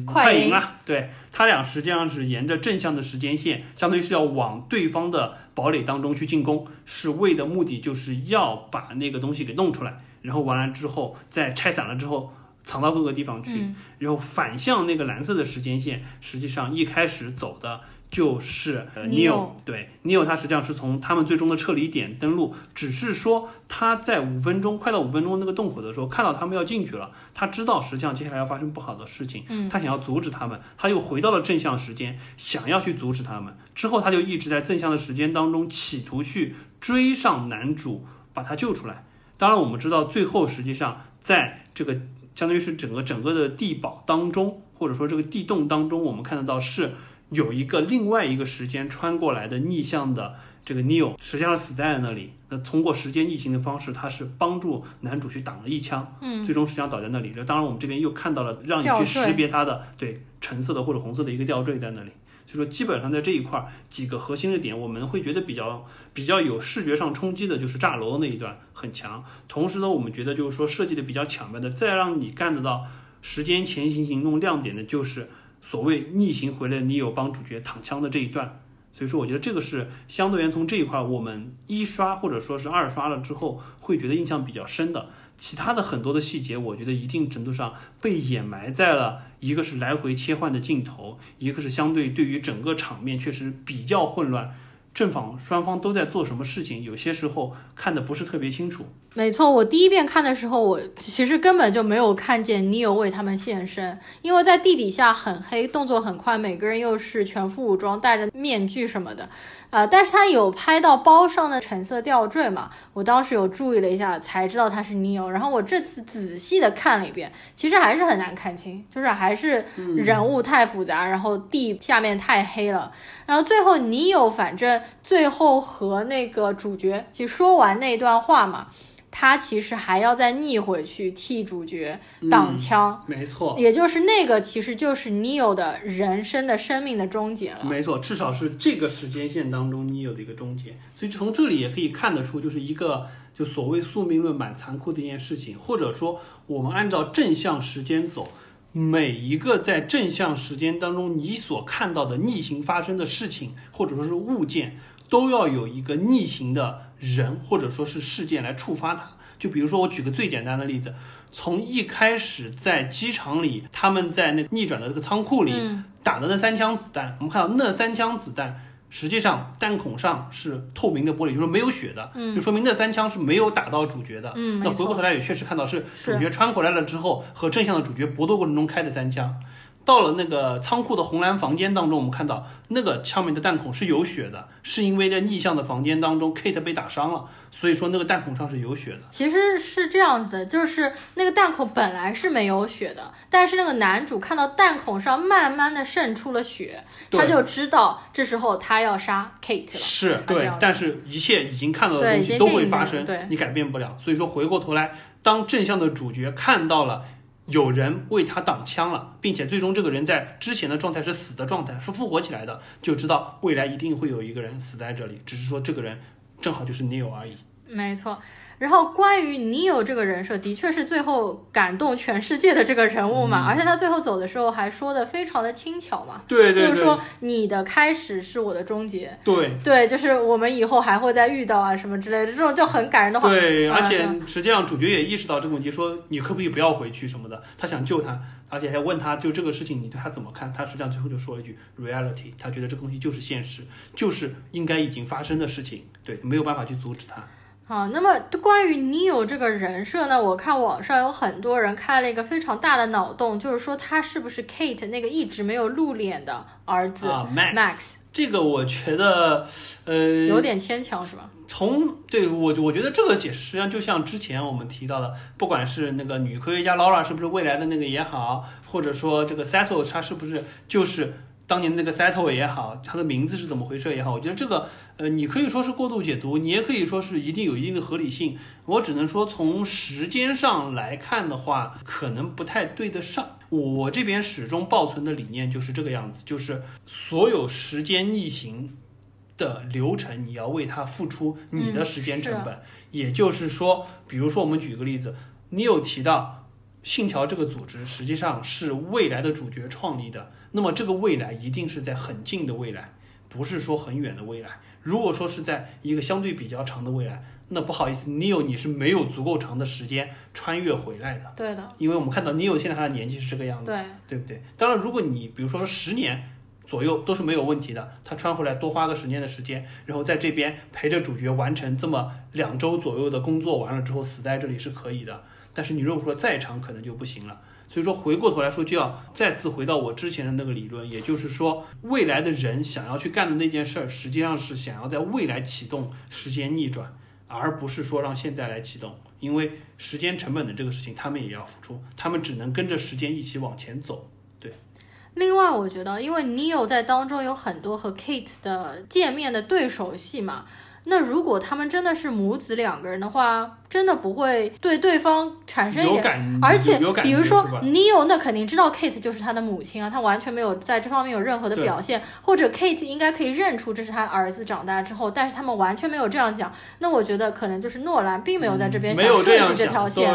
快银啊，对他俩实际上是沿着正向的时间线，相当于是要往对方的堡垒当中去进攻，是为的目的就是要把那个东西给弄出来，然后完了之后再拆散了之后。藏到各个地方去，然后反向那个蓝色的时间线，实际上一开始走的就是呃 Neo，对 Neo，他实际上是从他们最终的撤离点登陆，只是说他在五分钟快到五分钟那个洞口的时候，看到他们要进去了，他知道实际上接下来要发生不好的事情，嗯他想要阻止他们，他又回到了正向时间，想要去阻止他们，之后他就一直在正向的时间当中企图去追上男主，把他救出来。当然，我们知道最后实际上在这个。相当于是整个整个的地堡当中，或者说这个地洞当中，我们看得到是有一个另外一个时间穿过来的逆向的这个 Neo，实际上死在了那里。那通过时间逆行的方式，他是帮助男主去挡了一枪，嗯，最终实际上倒在那里。这当然我们这边又看到了让你去识别它的对橙色的或者红色的一个吊坠在那里。所以说，基本上在这一块几个核心的点，我们会觉得比较比较有视觉上冲击的，就是炸楼的那一段很强。同时呢，我们觉得就是说设计的比较巧妙的，再让你干得到时间前行行动亮点的，就是所谓逆行回来，你有帮主角躺枪的这一段。所以说，我觉得这个是相对于从这一块，我们一刷或者说是二刷了之后，会觉得印象比较深的。其他的很多的细节，我觉得一定程度上被掩埋在了，一个是来回切换的镜头，一个是相对对于整个场面确实比较混乱，正反双方都在做什么事情，有些时候看的不是特别清楚。没错，我第一遍看的时候，我其实根本就没有看见 Neo 为他们现身，因为在地底下很黑，动作很快，每个人又是全副武装，戴着面具什么的，啊，但是他有拍到包上的橙色吊坠嘛，我当时有注意了一下，才知道他是 Neo，然后我这次仔细的看了一遍，其实还是很难看清，就是还是人物太复杂，然后地下面太黑了，然后最后 Neo 反正最后和那个主角就说完那段话嘛。他其实还要再逆回去替主角挡枪，没错，也就是那个其实就是 Neo 的人生的生命的终结了。没错，至少是这个时间线当中 Neo 的一个终结。所以从这里也可以看得出，就是一个就所谓宿命论蛮残酷的一件事情，或者说我们按照正向时间走。每一个在正向时间当中，你所看到的逆行发生的事情，或者说是物件，都要有一个逆行的人，或者说是事件来触发它。就比如说，我举个最简单的例子，从一开始在机场里，他们在那逆转的这个仓库里打的那三枪子弹，我们看到那三枪子弹。实际上弹孔上是透明的玻璃，就是没有血的，嗯，就说明那三枪是没有打到主角的，嗯，那回过头来也确实看到是主角穿回来了之后和正向的主角搏斗过程中开的三枪。到了那个仓库的红蓝房间当中，我们看到那个上面的弹孔是有血的，是因为在逆向的房间当中，Kate 被打伤了，所以说那个弹孔上是有血的。其实是这样子的，就是那个弹孔本来是没有血的，但是那个男主看到弹孔上慢慢的渗出了血，他就知道这时候他要杀 Kate 了。是对，但是一切已经看到的东西都会发生，你改变不了。所以说回过头来，当正向的主角看到了。有人为他挡枪了，并且最终这个人在之前的状态是死的状态，是复活起来的，就知道未来一定会有一个人死在这里，只是说这个人正好就是 Neo 而已。没错。然后关于你有这个人设，的确是最后感动全世界的这个人物嘛，而且他最后走的时候还说的非常的轻巧嘛，对对，就是说你的开始是我的终结，对。对，就是我们以后还会再遇到啊什么之类的，这种就很感人的话。对，而且实际上主角也意识到这个问题，说你可不可以不要回去什么的，他想救他，而且还问他就这个事情你对他怎么看，他实际上最后就说了一句 reality，他觉得这个东西就是现实，就是应该已经发生的事情，对，没有办法去阻止他。好，那么关于 Neo 这个人设呢？我看网上有很多人开了一个非常大的脑洞，就是说他是不是 Kate 那个一直没有露脸的儿子 Max？这个我觉得，呃，有点牵强，是吧？从对我，我觉得这个解释实际上就像之前我们提到的，不管是那个女科学家 Laura 是不是未来的那个也好，或者说这个 Settle 他是不是就是。当年那个 Settle 也好，它的名字是怎么回事也好，我觉得这个，呃，你可以说是过度解读，你也可以说是一定有一定的合理性。我只能说从时间上来看的话，可能不太对得上。我这边始终保存的理念就是这个样子，就是所有时间逆行的流程，你要为它付出你的时间成本。也就是说，比如说我们举个例子，你有提到信条这个组织实际上是未来的主角创立的。那么这个未来一定是在很近的未来，不是说很远的未来。如果说是在一个相对比较长的未来，那不好意思，Neo 你是没有足够长的时间穿越回来的。对的，因为我们看到 Neo 现在他的年纪是这个样子，对对不对？当然，如果你比如说十年左右都是没有问题的，他穿回来多花个十年的时间，然后在这边陪着主角完成这么两周左右的工作，完了之后死在这里是可以的。但是你如果说再长，可能就不行了。所以说，回过头来说，就要再次回到我之前的那个理论，也就是说，未来的人想要去干的那件事儿，实际上是想要在未来启动时间逆转，而不是说让现在来启动，因为时间成本的这个事情，他们也要付出，他们只能跟着时间一起往前走。对。另外，我觉得，因为 Neo 在当中有很多和 Kate 的见面的对手戏嘛。那如果他们真的是母子两个人的话，真的不会对对方产生一点，而且比如说 Neo，那肯定知道 Kate 就是他的母亲啊，他完全没有在这方面有任何的表现，或者 Kate 应该可以认出这是他儿子长大之后，但是他们完全没有这样讲，那我觉得可能就是诺兰并没有在这边想设计这条线。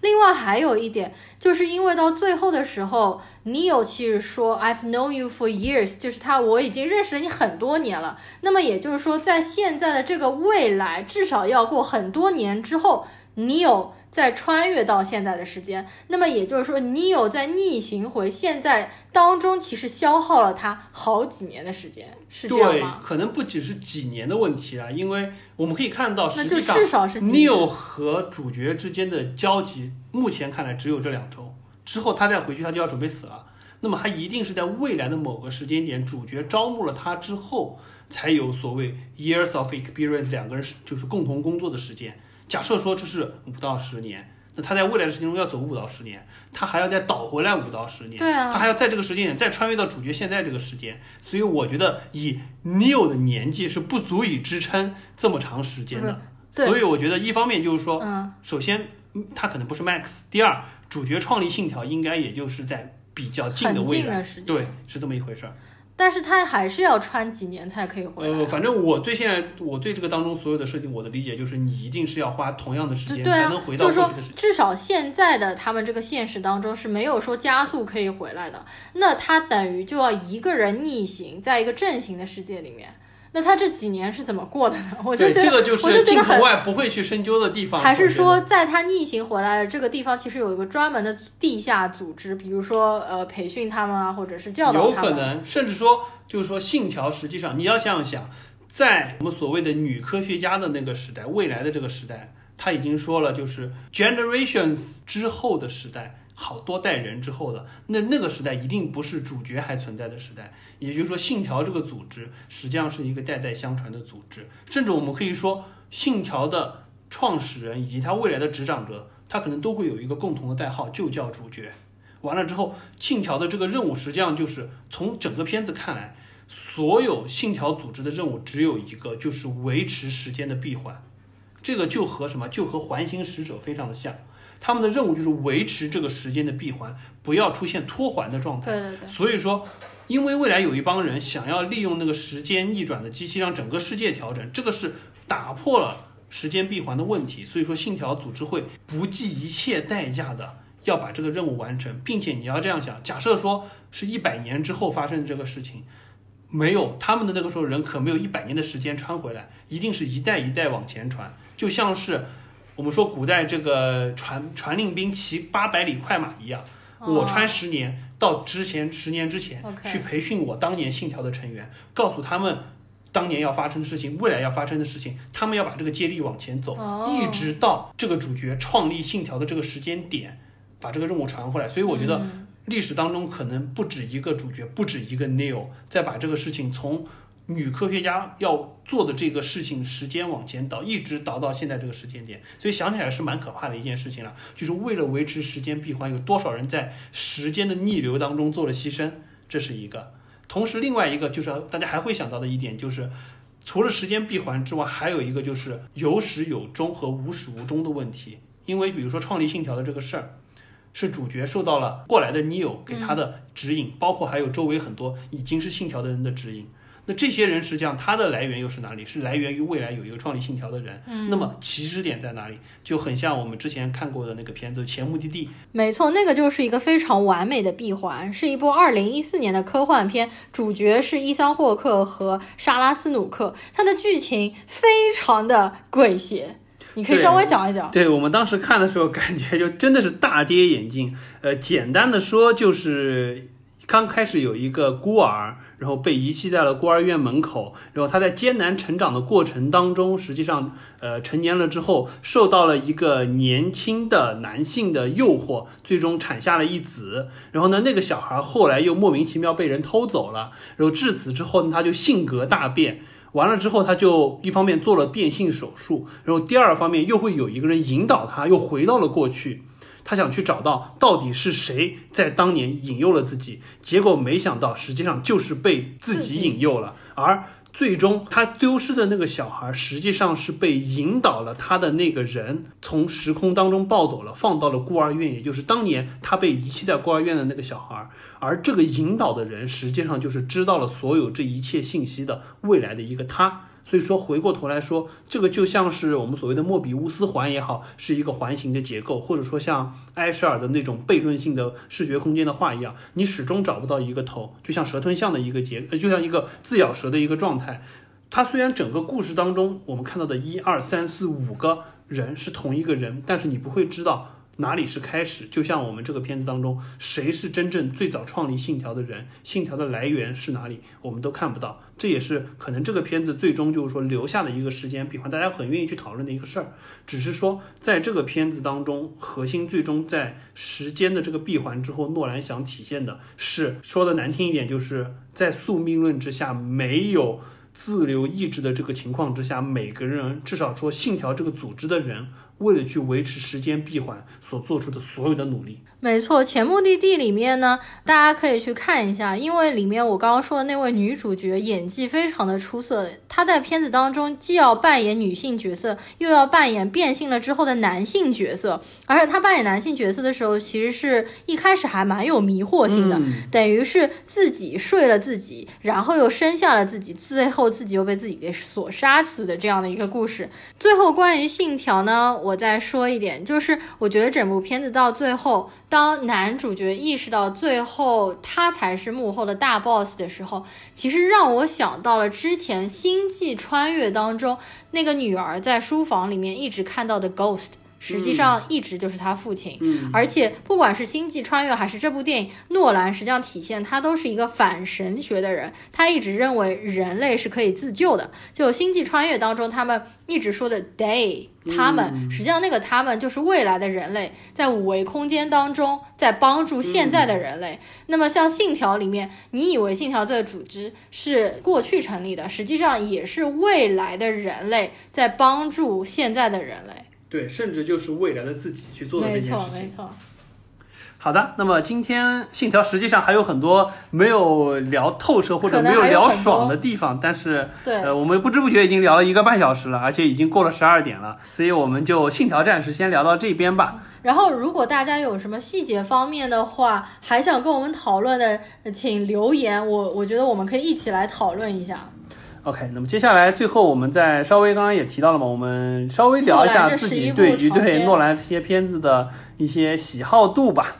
另外还有一点，就是因为到最后的时候，Neo 其实说 I've known you for years，就是他我已经认识了你很多年了。那么也就是说，在现在的这个未来，至少要过很多年之后，Neo。在穿越到现在的时间，那么也就是说，你有在逆行回现在当中，其实消耗了他好几年的时间，是这样吗？对，可能不只是几年的问题啊，因为我们可以看到，实际上至少是 Neo 和主角之间的交集，目前看来只有这两周，之后他再回去，他就要准备死了。那么他一定是在未来的某个时间点，主角招募了他之后，才有所谓 years of experience，两个人是就是共同工作的时间。假设说这是五到十年，那他在未来的时间中要走五到十年，他还要再倒回来五到十年，对啊，他还要在这个时间点再穿越到主角现在这个时间，所以我觉得以 Neo 的年纪是不足以支撑这么长时间的。对所以我觉得一方面就是说，嗯，首先嗯他可能不是 Max，第二主角创立信条应该也就是在比较近的未来。对，是这么一回事儿。但是他还是要穿几年才可以回来。呃，反正我对现在我对这个当中所有的设定，我的理解就是你一定是要花同样的时间才能回到就是说过去的时间。至少现在的他们这个现实当中是没有说加速可以回来的，那他等于就要一个人逆行，在一个正行的世界里面，那他这几年是怎么过的呢？我就，觉得，这个就我就是觉得很。外不会去深究的地方。还是说，在他逆行回来的这个地方，其实有一个专门的地下组织，比如说呃培训他们啊，或者是教导有他们。有可能，甚至说，就是说，信条实际上你要想想，在我们所谓的女科学家的那个时代，未来的这个时代，他已经说了，就是 generations 之后的时代，好多代人之后的那那个时代，一定不是主角还存在的时代。也就是说，信条这个组织实际上是一个代代相传的组织，甚至我们可以说，信条的创始人以及他未来的执掌者，他可能都会有一个共同的代号，就叫主角。完了之后，信条的这个任务实际上就是从整个片子看来，所有信条组织的任务只有一个，就是维持时间的闭环。这个就和什么？就和环形使者非常的像，他们的任务就是维持这个时间的闭环，不要出现脱环的状态。对对对，所以说，因为未来有一帮人想要利用那个时间逆转的机器让整个世界调整，这个是打破了时间闭环的问题。所以说，信条组织会不计一切代价的要把这个任务完成，并且你要这样想，假设说是一百年之后发生的这个事情。没有他们的那个时候人可没有一百年的时间穿回来，一定是一代一代往前传，就像是我们说古代这个传传令兵骑八百里快马一样，我穿十年到之前十年之前去培训我当年信条的成员，告诉他们当年要发生的事情，未来要发生的事情，他们要把这个接力往前走，哦。一直到这个主角创立信条的这个时间点，把这个任务传回来。所以我觉得嗯。历史当中可能不止一个主角，不止一个 Neo 在把这个事情从女科学家要做的这个事情时间往前倒，一直倒到现在这个时间点，所以想起来是蛮可怕的一件事情了。就是为了维持时间闭环，有多少人在时间的逆流当中做了牺牲，这是一个。同时，另外一个就是大家还会想到的一点就是。除了时间闭环之外，还有一个就是有始有终和无始无终的问题。因为比如说创立信条的这个事儿，是主角受到了过来的 Neo 给他的指引，包括还有周围很多已经是信条的人的指引。那这些人实际上他的来源又是哪里？是来源于未来有一个创立信条的人。嗯，那么起始点在哪里？就很像我们之前看过的那个片子《前目的地》。没错，那个就是一个非常完美的闭环，是一部二零一四年的科幻片，主角是伊桑霍克和莎拉斯努克，它的剧情非常的诡谲，你可以稍微讲一讲。对我们当时看的时候，感觉就真的是大跌眼镜。呃，简单的说就是。刚开始有一个孤儿，然后被遗弃在了孤儿院门口，然后他在艰难成长的过程当中，实际上，呃，成年了之后，受到了一个年轻的男性的诱惑，最终产下了一子。然后呢，那个小孩后来又莫名其妙被人偷走了，然后至此之后呢，他就性格大变。完了之后，他就一方面做了变性手术，然后第二方面又会有一个人引导他，又回到了过去。他想去找到到底是谁在当年引诱了自己，结果没想到实际上就是被自己引诱了，而最终他丢失的那个小孩实际上是被引导了他的那个人从时空当中抱走了，放到了孤儿院，也就是当年他被遗弃在孤儿院的那个小孩，而这个引导的人实际上就是知道了所有这一切信息的未来的一个他。所以说，回过头来说，这个就像是我们所谓的莫比乌斯环也好，是一个环形的结构，或者说像埃舍尔的那种悖论性的视觉空间的画一样，你始终找不到一个头，就像蛇吞象的一个结，呃，就像一个自咬舌的一个状态。它虽然整个故事当中我们看到的一二三四五个人是同一个人，但是你不会知道哪里是开始。就像我们这个片子当中，谁是真正最早创立信条的人，信条的来源是哪里，我们都看不到。这也是可能这个片子最终就是说留下的一个时间闭环，大家很愿意去讨论的一个事儿。只是说在这个片子当中，核心最终在时间的这个闭环之后，诺兰想体现的是说的难听一点，就是在宿命论之下没有。自由意志的这个情况之下，每个人至少说信条这个组织的人为了去维持时间闭环所做出的所有的努力。没错，前目的地里面呢，大家可以去看一下，因为里面我刚刚说的那位女主角演技非常的出色，她在片子当中既要扮演女性角色，又要扮演变性了之后的男性角色，而且她扮演男性角色的时候，其实是一开始还蛮有迷惑性的，嗯等于是自己睡了自己，然后又生下了自己，最后自己又被自己给所杀死的这样的一个故事。最后关于信条呢，我再说一点，就是我觉得整部片子到最后，当男主角意识到最后他才是幕后的大 boss 的时候，其实让我想到了之前《星际穿越》当中那个女儿在书房里面一直看到的 ghost。实际上一直就是他父亲，嗯而且不管是《星际穿越》还是这部电影，诺兰实际上体现他都是一个反神学的人，他一直认为人类是可以自救的。就《星际穿越》当中，他们一直说的 they，他们、实际上那个他们就是未来的人类，在五维空间当中在帮助现在的人类。那么像《信条》里面，你以为信条这个组织是过去成立的，实际上也是未来的人类在帮助现在的人类。对，甚至就是未来的自己去做的这件事，情。没错没错。好的，那么今天信条实际上还有很多没有聊透彻或者没有聊爽的地方，但是对，呃，我们不知不觉已经聊了一个半小时了，而且已经过了十二点了，所以我们就信条暂时先聊到这边吧。然后，如果大家有什么细节方面的话，还想跟我们讨论的，呃请留言，我我觉得我们可以一起来讨论一下。OK，那么接下来最后我们再稍微刚刚也提到了嘛，我们稍微聊一下自己对于对诺兰这些片子的一些喜好度吧。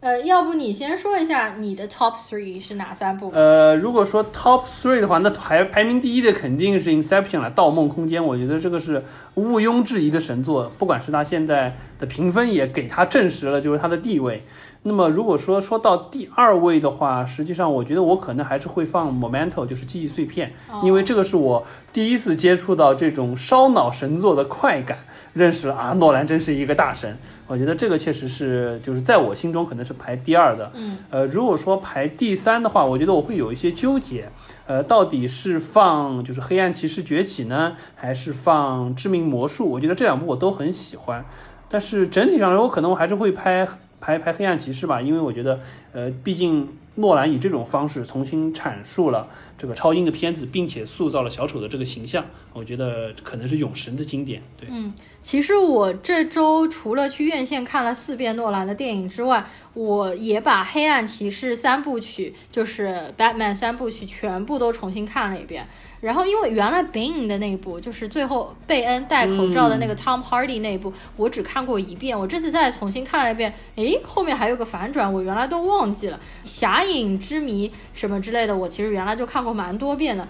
呃，要不你先说一下你的 top three 是哪三部？呃，如果说 Top Three 的话，那排排名第一的肯定是 Inception 了，《盗梦空间》。我觉得这个是毋庸置疑的神作，不管是他现在的评分也给他证实了就是他的地位。那么如果说说到第二位的话，实际上我觉得我可能还是会放 Memento，就是记忆碎片，因为这个是我第一次接触到这种烧脑神作的快感，认识了啊，诺兰真是一个大神。我觉得这个确实是就是在我心中可能是排第二的。嗯，呃，如果说排第三的话，我觉得我会有一些纠结，呃，到底是放就是《黑暗骑士崛起》呢，还是放《致命魔术》？我觉得这两部我都很喜欢，但是整体上来说，可能我还是会拍拍拍《黑暗骑士》吧，因为我觉得，呃，毕竟诺兰以这种方式重新阐述了这个超英的片子，并且塑造了小丑的这个形象，我觉得可能是永神的经典。对，嗯，其实我这周除了去院线看了四遍诺兰的电影之外，我也把《黑暗骑士》三部曲，就是《Batman》三部曲全部都重新看了一遍。然后，因为原来《Bing》的那一部，就是最后贝恩戴口罩的那个 Tom Hardy 那一部，我只看过一遍。我这次再重新看了一遍，诶，后面还有个反转，我原来都忘记了。侠影之谜什么之类的，我其实原来就看过蛮多遍的。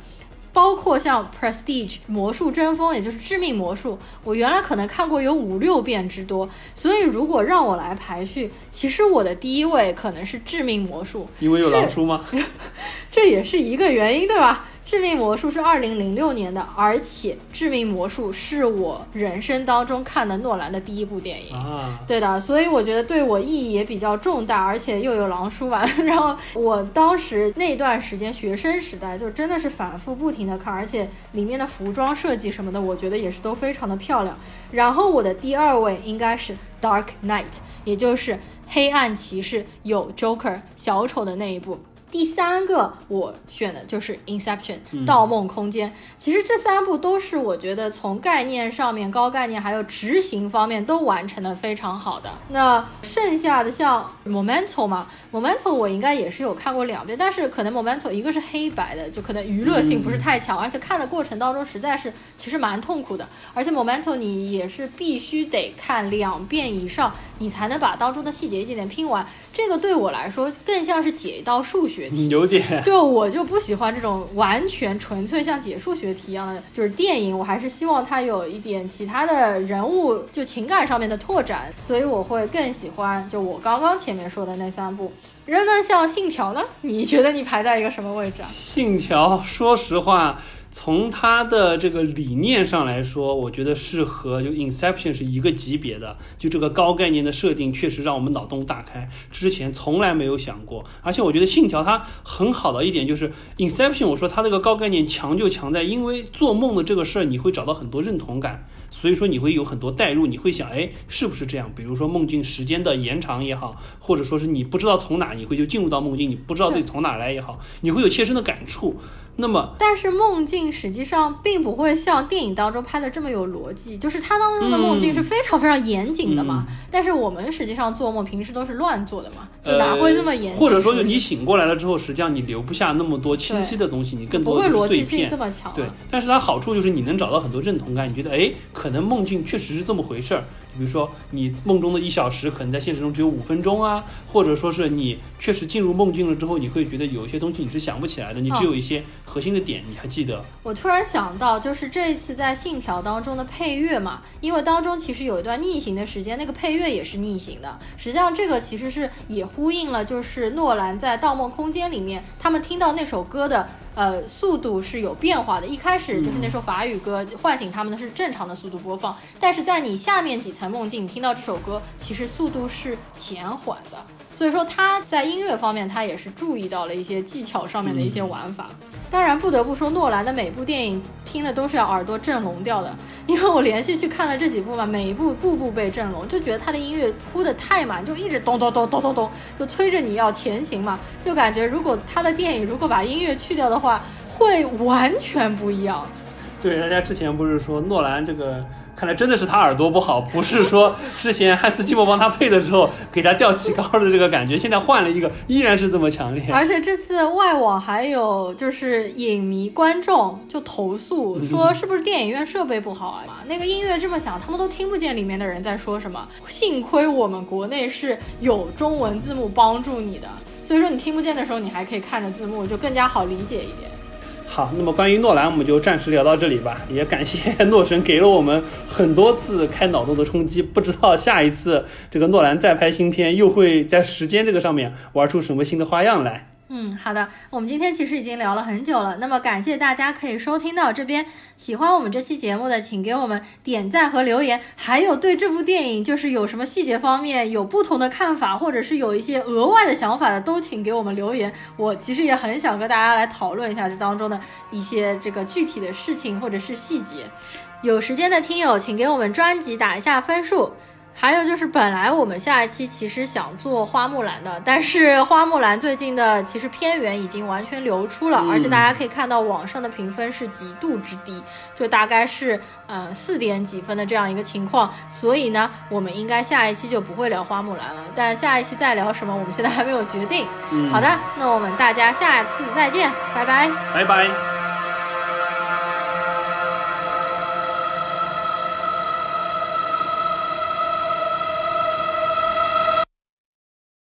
包括像 Prestige 魔术争锋，也就是致命魔术，我原来可能看过有五六遍之多。所以如果让我来排序，其实我的第一位可能是致命魔术，因为有狼叔吗？这也是一个原因，对吧？致命魔术是二零零六年的，而且致命魔术是我人生当中看的诺兰的第一部电影。啊，对的，所以我觉得对我意义也比较重大，而且又有狼叔玩。然后我当时那段时间学生时代，就真的是反复不停的看，而且里面的服装设计什么的，我觉得也是都非常的漂亮。然后我的第二位应该是 Dark Knight，也就是黑暗骑士有 Joker 小丑的那一部。第三个我选的就是《Inception》盗梦空间。其实这三部都是我觉得从概念上面、高概念还有执行方面都完成的非常好的。那剩下的像《Memento》嘛，《Memento》我应该也是有看过两遍，但是可能《Memento》一个是黑白的，就可能娱乐性不是太强，而且看的过程当中实在是其实蛮痛苦的。而且《Memento》你也是必须得看两遍以上，你才能把当中的细节一点点拼完。这个对我来说更像是解一道数学题。有点。对，我就不喜欢这种完全纯粹像解数学题一样的，就是电影，我还是希望它有一点其他的人物就情感上面的拓展，所以我会更喜欢就我刚刚前面说的那三部。人们像《信条》呢？你觉得你排在一个什么位置啊？信条，说实话，从它的这个理念上来说，我觉得是和就 Inception 是一个级别的。就这个高概念的设定，确实让我们脑洞大开，之前从来没有想过。而且我觉得信条它很好的一点就是 Inception，我说它这个高概念强就强在，因为做梦的这个事儿，你会找到很多认同感。所以说你会有很多代入，你会想，哎，是不是这样？比如说梦境时间的延长也好，或者说是你不知道从哪，你会就进入到梦境，你不知道自己从哪来也好，你会有切身的感触。那么，但是梦境实际上并不会像电影当中拍的这么有逻辑，就是它当中的梦境是非常非常严谨的嘛。但是我们实际上做梦平时都是乱做的嘛，就哪会这么严谨？或者说，就你醒过来了之后，实际上你留不下那么多清晰的东西，你更多的逻辑性这么强。对，但是它好处就是你能找到很多认同感，你觉得哎，可能梦境确实是这么回事儿。比如说，你梦中的一小时，可能在现实中只有五分钟啊，或者说是你确实进入梦境了之后，你会觉得有一些东西你是想不起来的，你只有一些核心的点你还记得。我突然想到，就是这一次在《信条》当中的配乐嘛，因为当中其实有一段逆行的时间，那个配乐也是逆行的。实际上，这个其实是也呼应了，就是诺兰在《盗梦空间》里面，他们听到那首歌的。呃，速度是有变化的。一开始就是那首法语歌唤醒他们的是正常的速度播放，但是在你下面几层梦境，听到这首歌，其实速度是减缓的。所以说他在音乐方面，他也是注意到了一些技巧上面的一些玩法。当然，不得不说，诺兰的每部电影听的都是要耳朵震聋掉的。因为我连续去看了这几部嘛，每一部步步被震聋，就觉得他的音乐铺的太满，就一直咚咚咚咚咚咚，就催着你要前行嘛。就感觉如果他的电影如果把音乐去掉的话，会完全不一样。对，大家之前不是说诺兰这个。看来真的是他耳朵不好，不是说 之前汉斯季默帮他配的时候给他吊起高的这个感觉，现在换了一个依然是这么强烈。而且这次外网还有就是影迷观众就投诉说是不是电影院设备不好啊？那个音乐这么响，他们都听不见里面的人在说什么。幸亏我们国内是有中文字幕帮助你的，所以说你听不见的时候，你还可以看着字幕，就更加好理解一点。好，那么关于诺兰，我们就暂时聊到这里吧。也感谢诺神给了我们很多次开脑洞的冲击，不知道下一次这个诺兰再拍新片，又会在时间这个上面玩出什么新的花样来。嗯，好的，我们今天其实已经聊了很久了，那么感谢大家可以收听到这边，喜欢我们这期节目的，请给我们点赞和留言，还有对这部电影就是有什么细节方面有不同的看法，或者是有一些额外的想法的，都请给我们留言。我其实也很想跟大家来讨论一下这当中的一些这个具体的事情或者是细节。有时间的听友，请给我们专辑打一下分数。还有就是，本来我们下一期其实想做花木兰的，但是花木兰最近的其实片源已经完全流出了，而且大家可以看到网上的评分是极度之低，就大概是嗯四点几分的这样一个情况。所以呢，我们应该下一期就不会聊花木兰了，但下一期再聊什么，我们现在还没有决定。好的，那我们大家下次再见，拜拜，拜拜。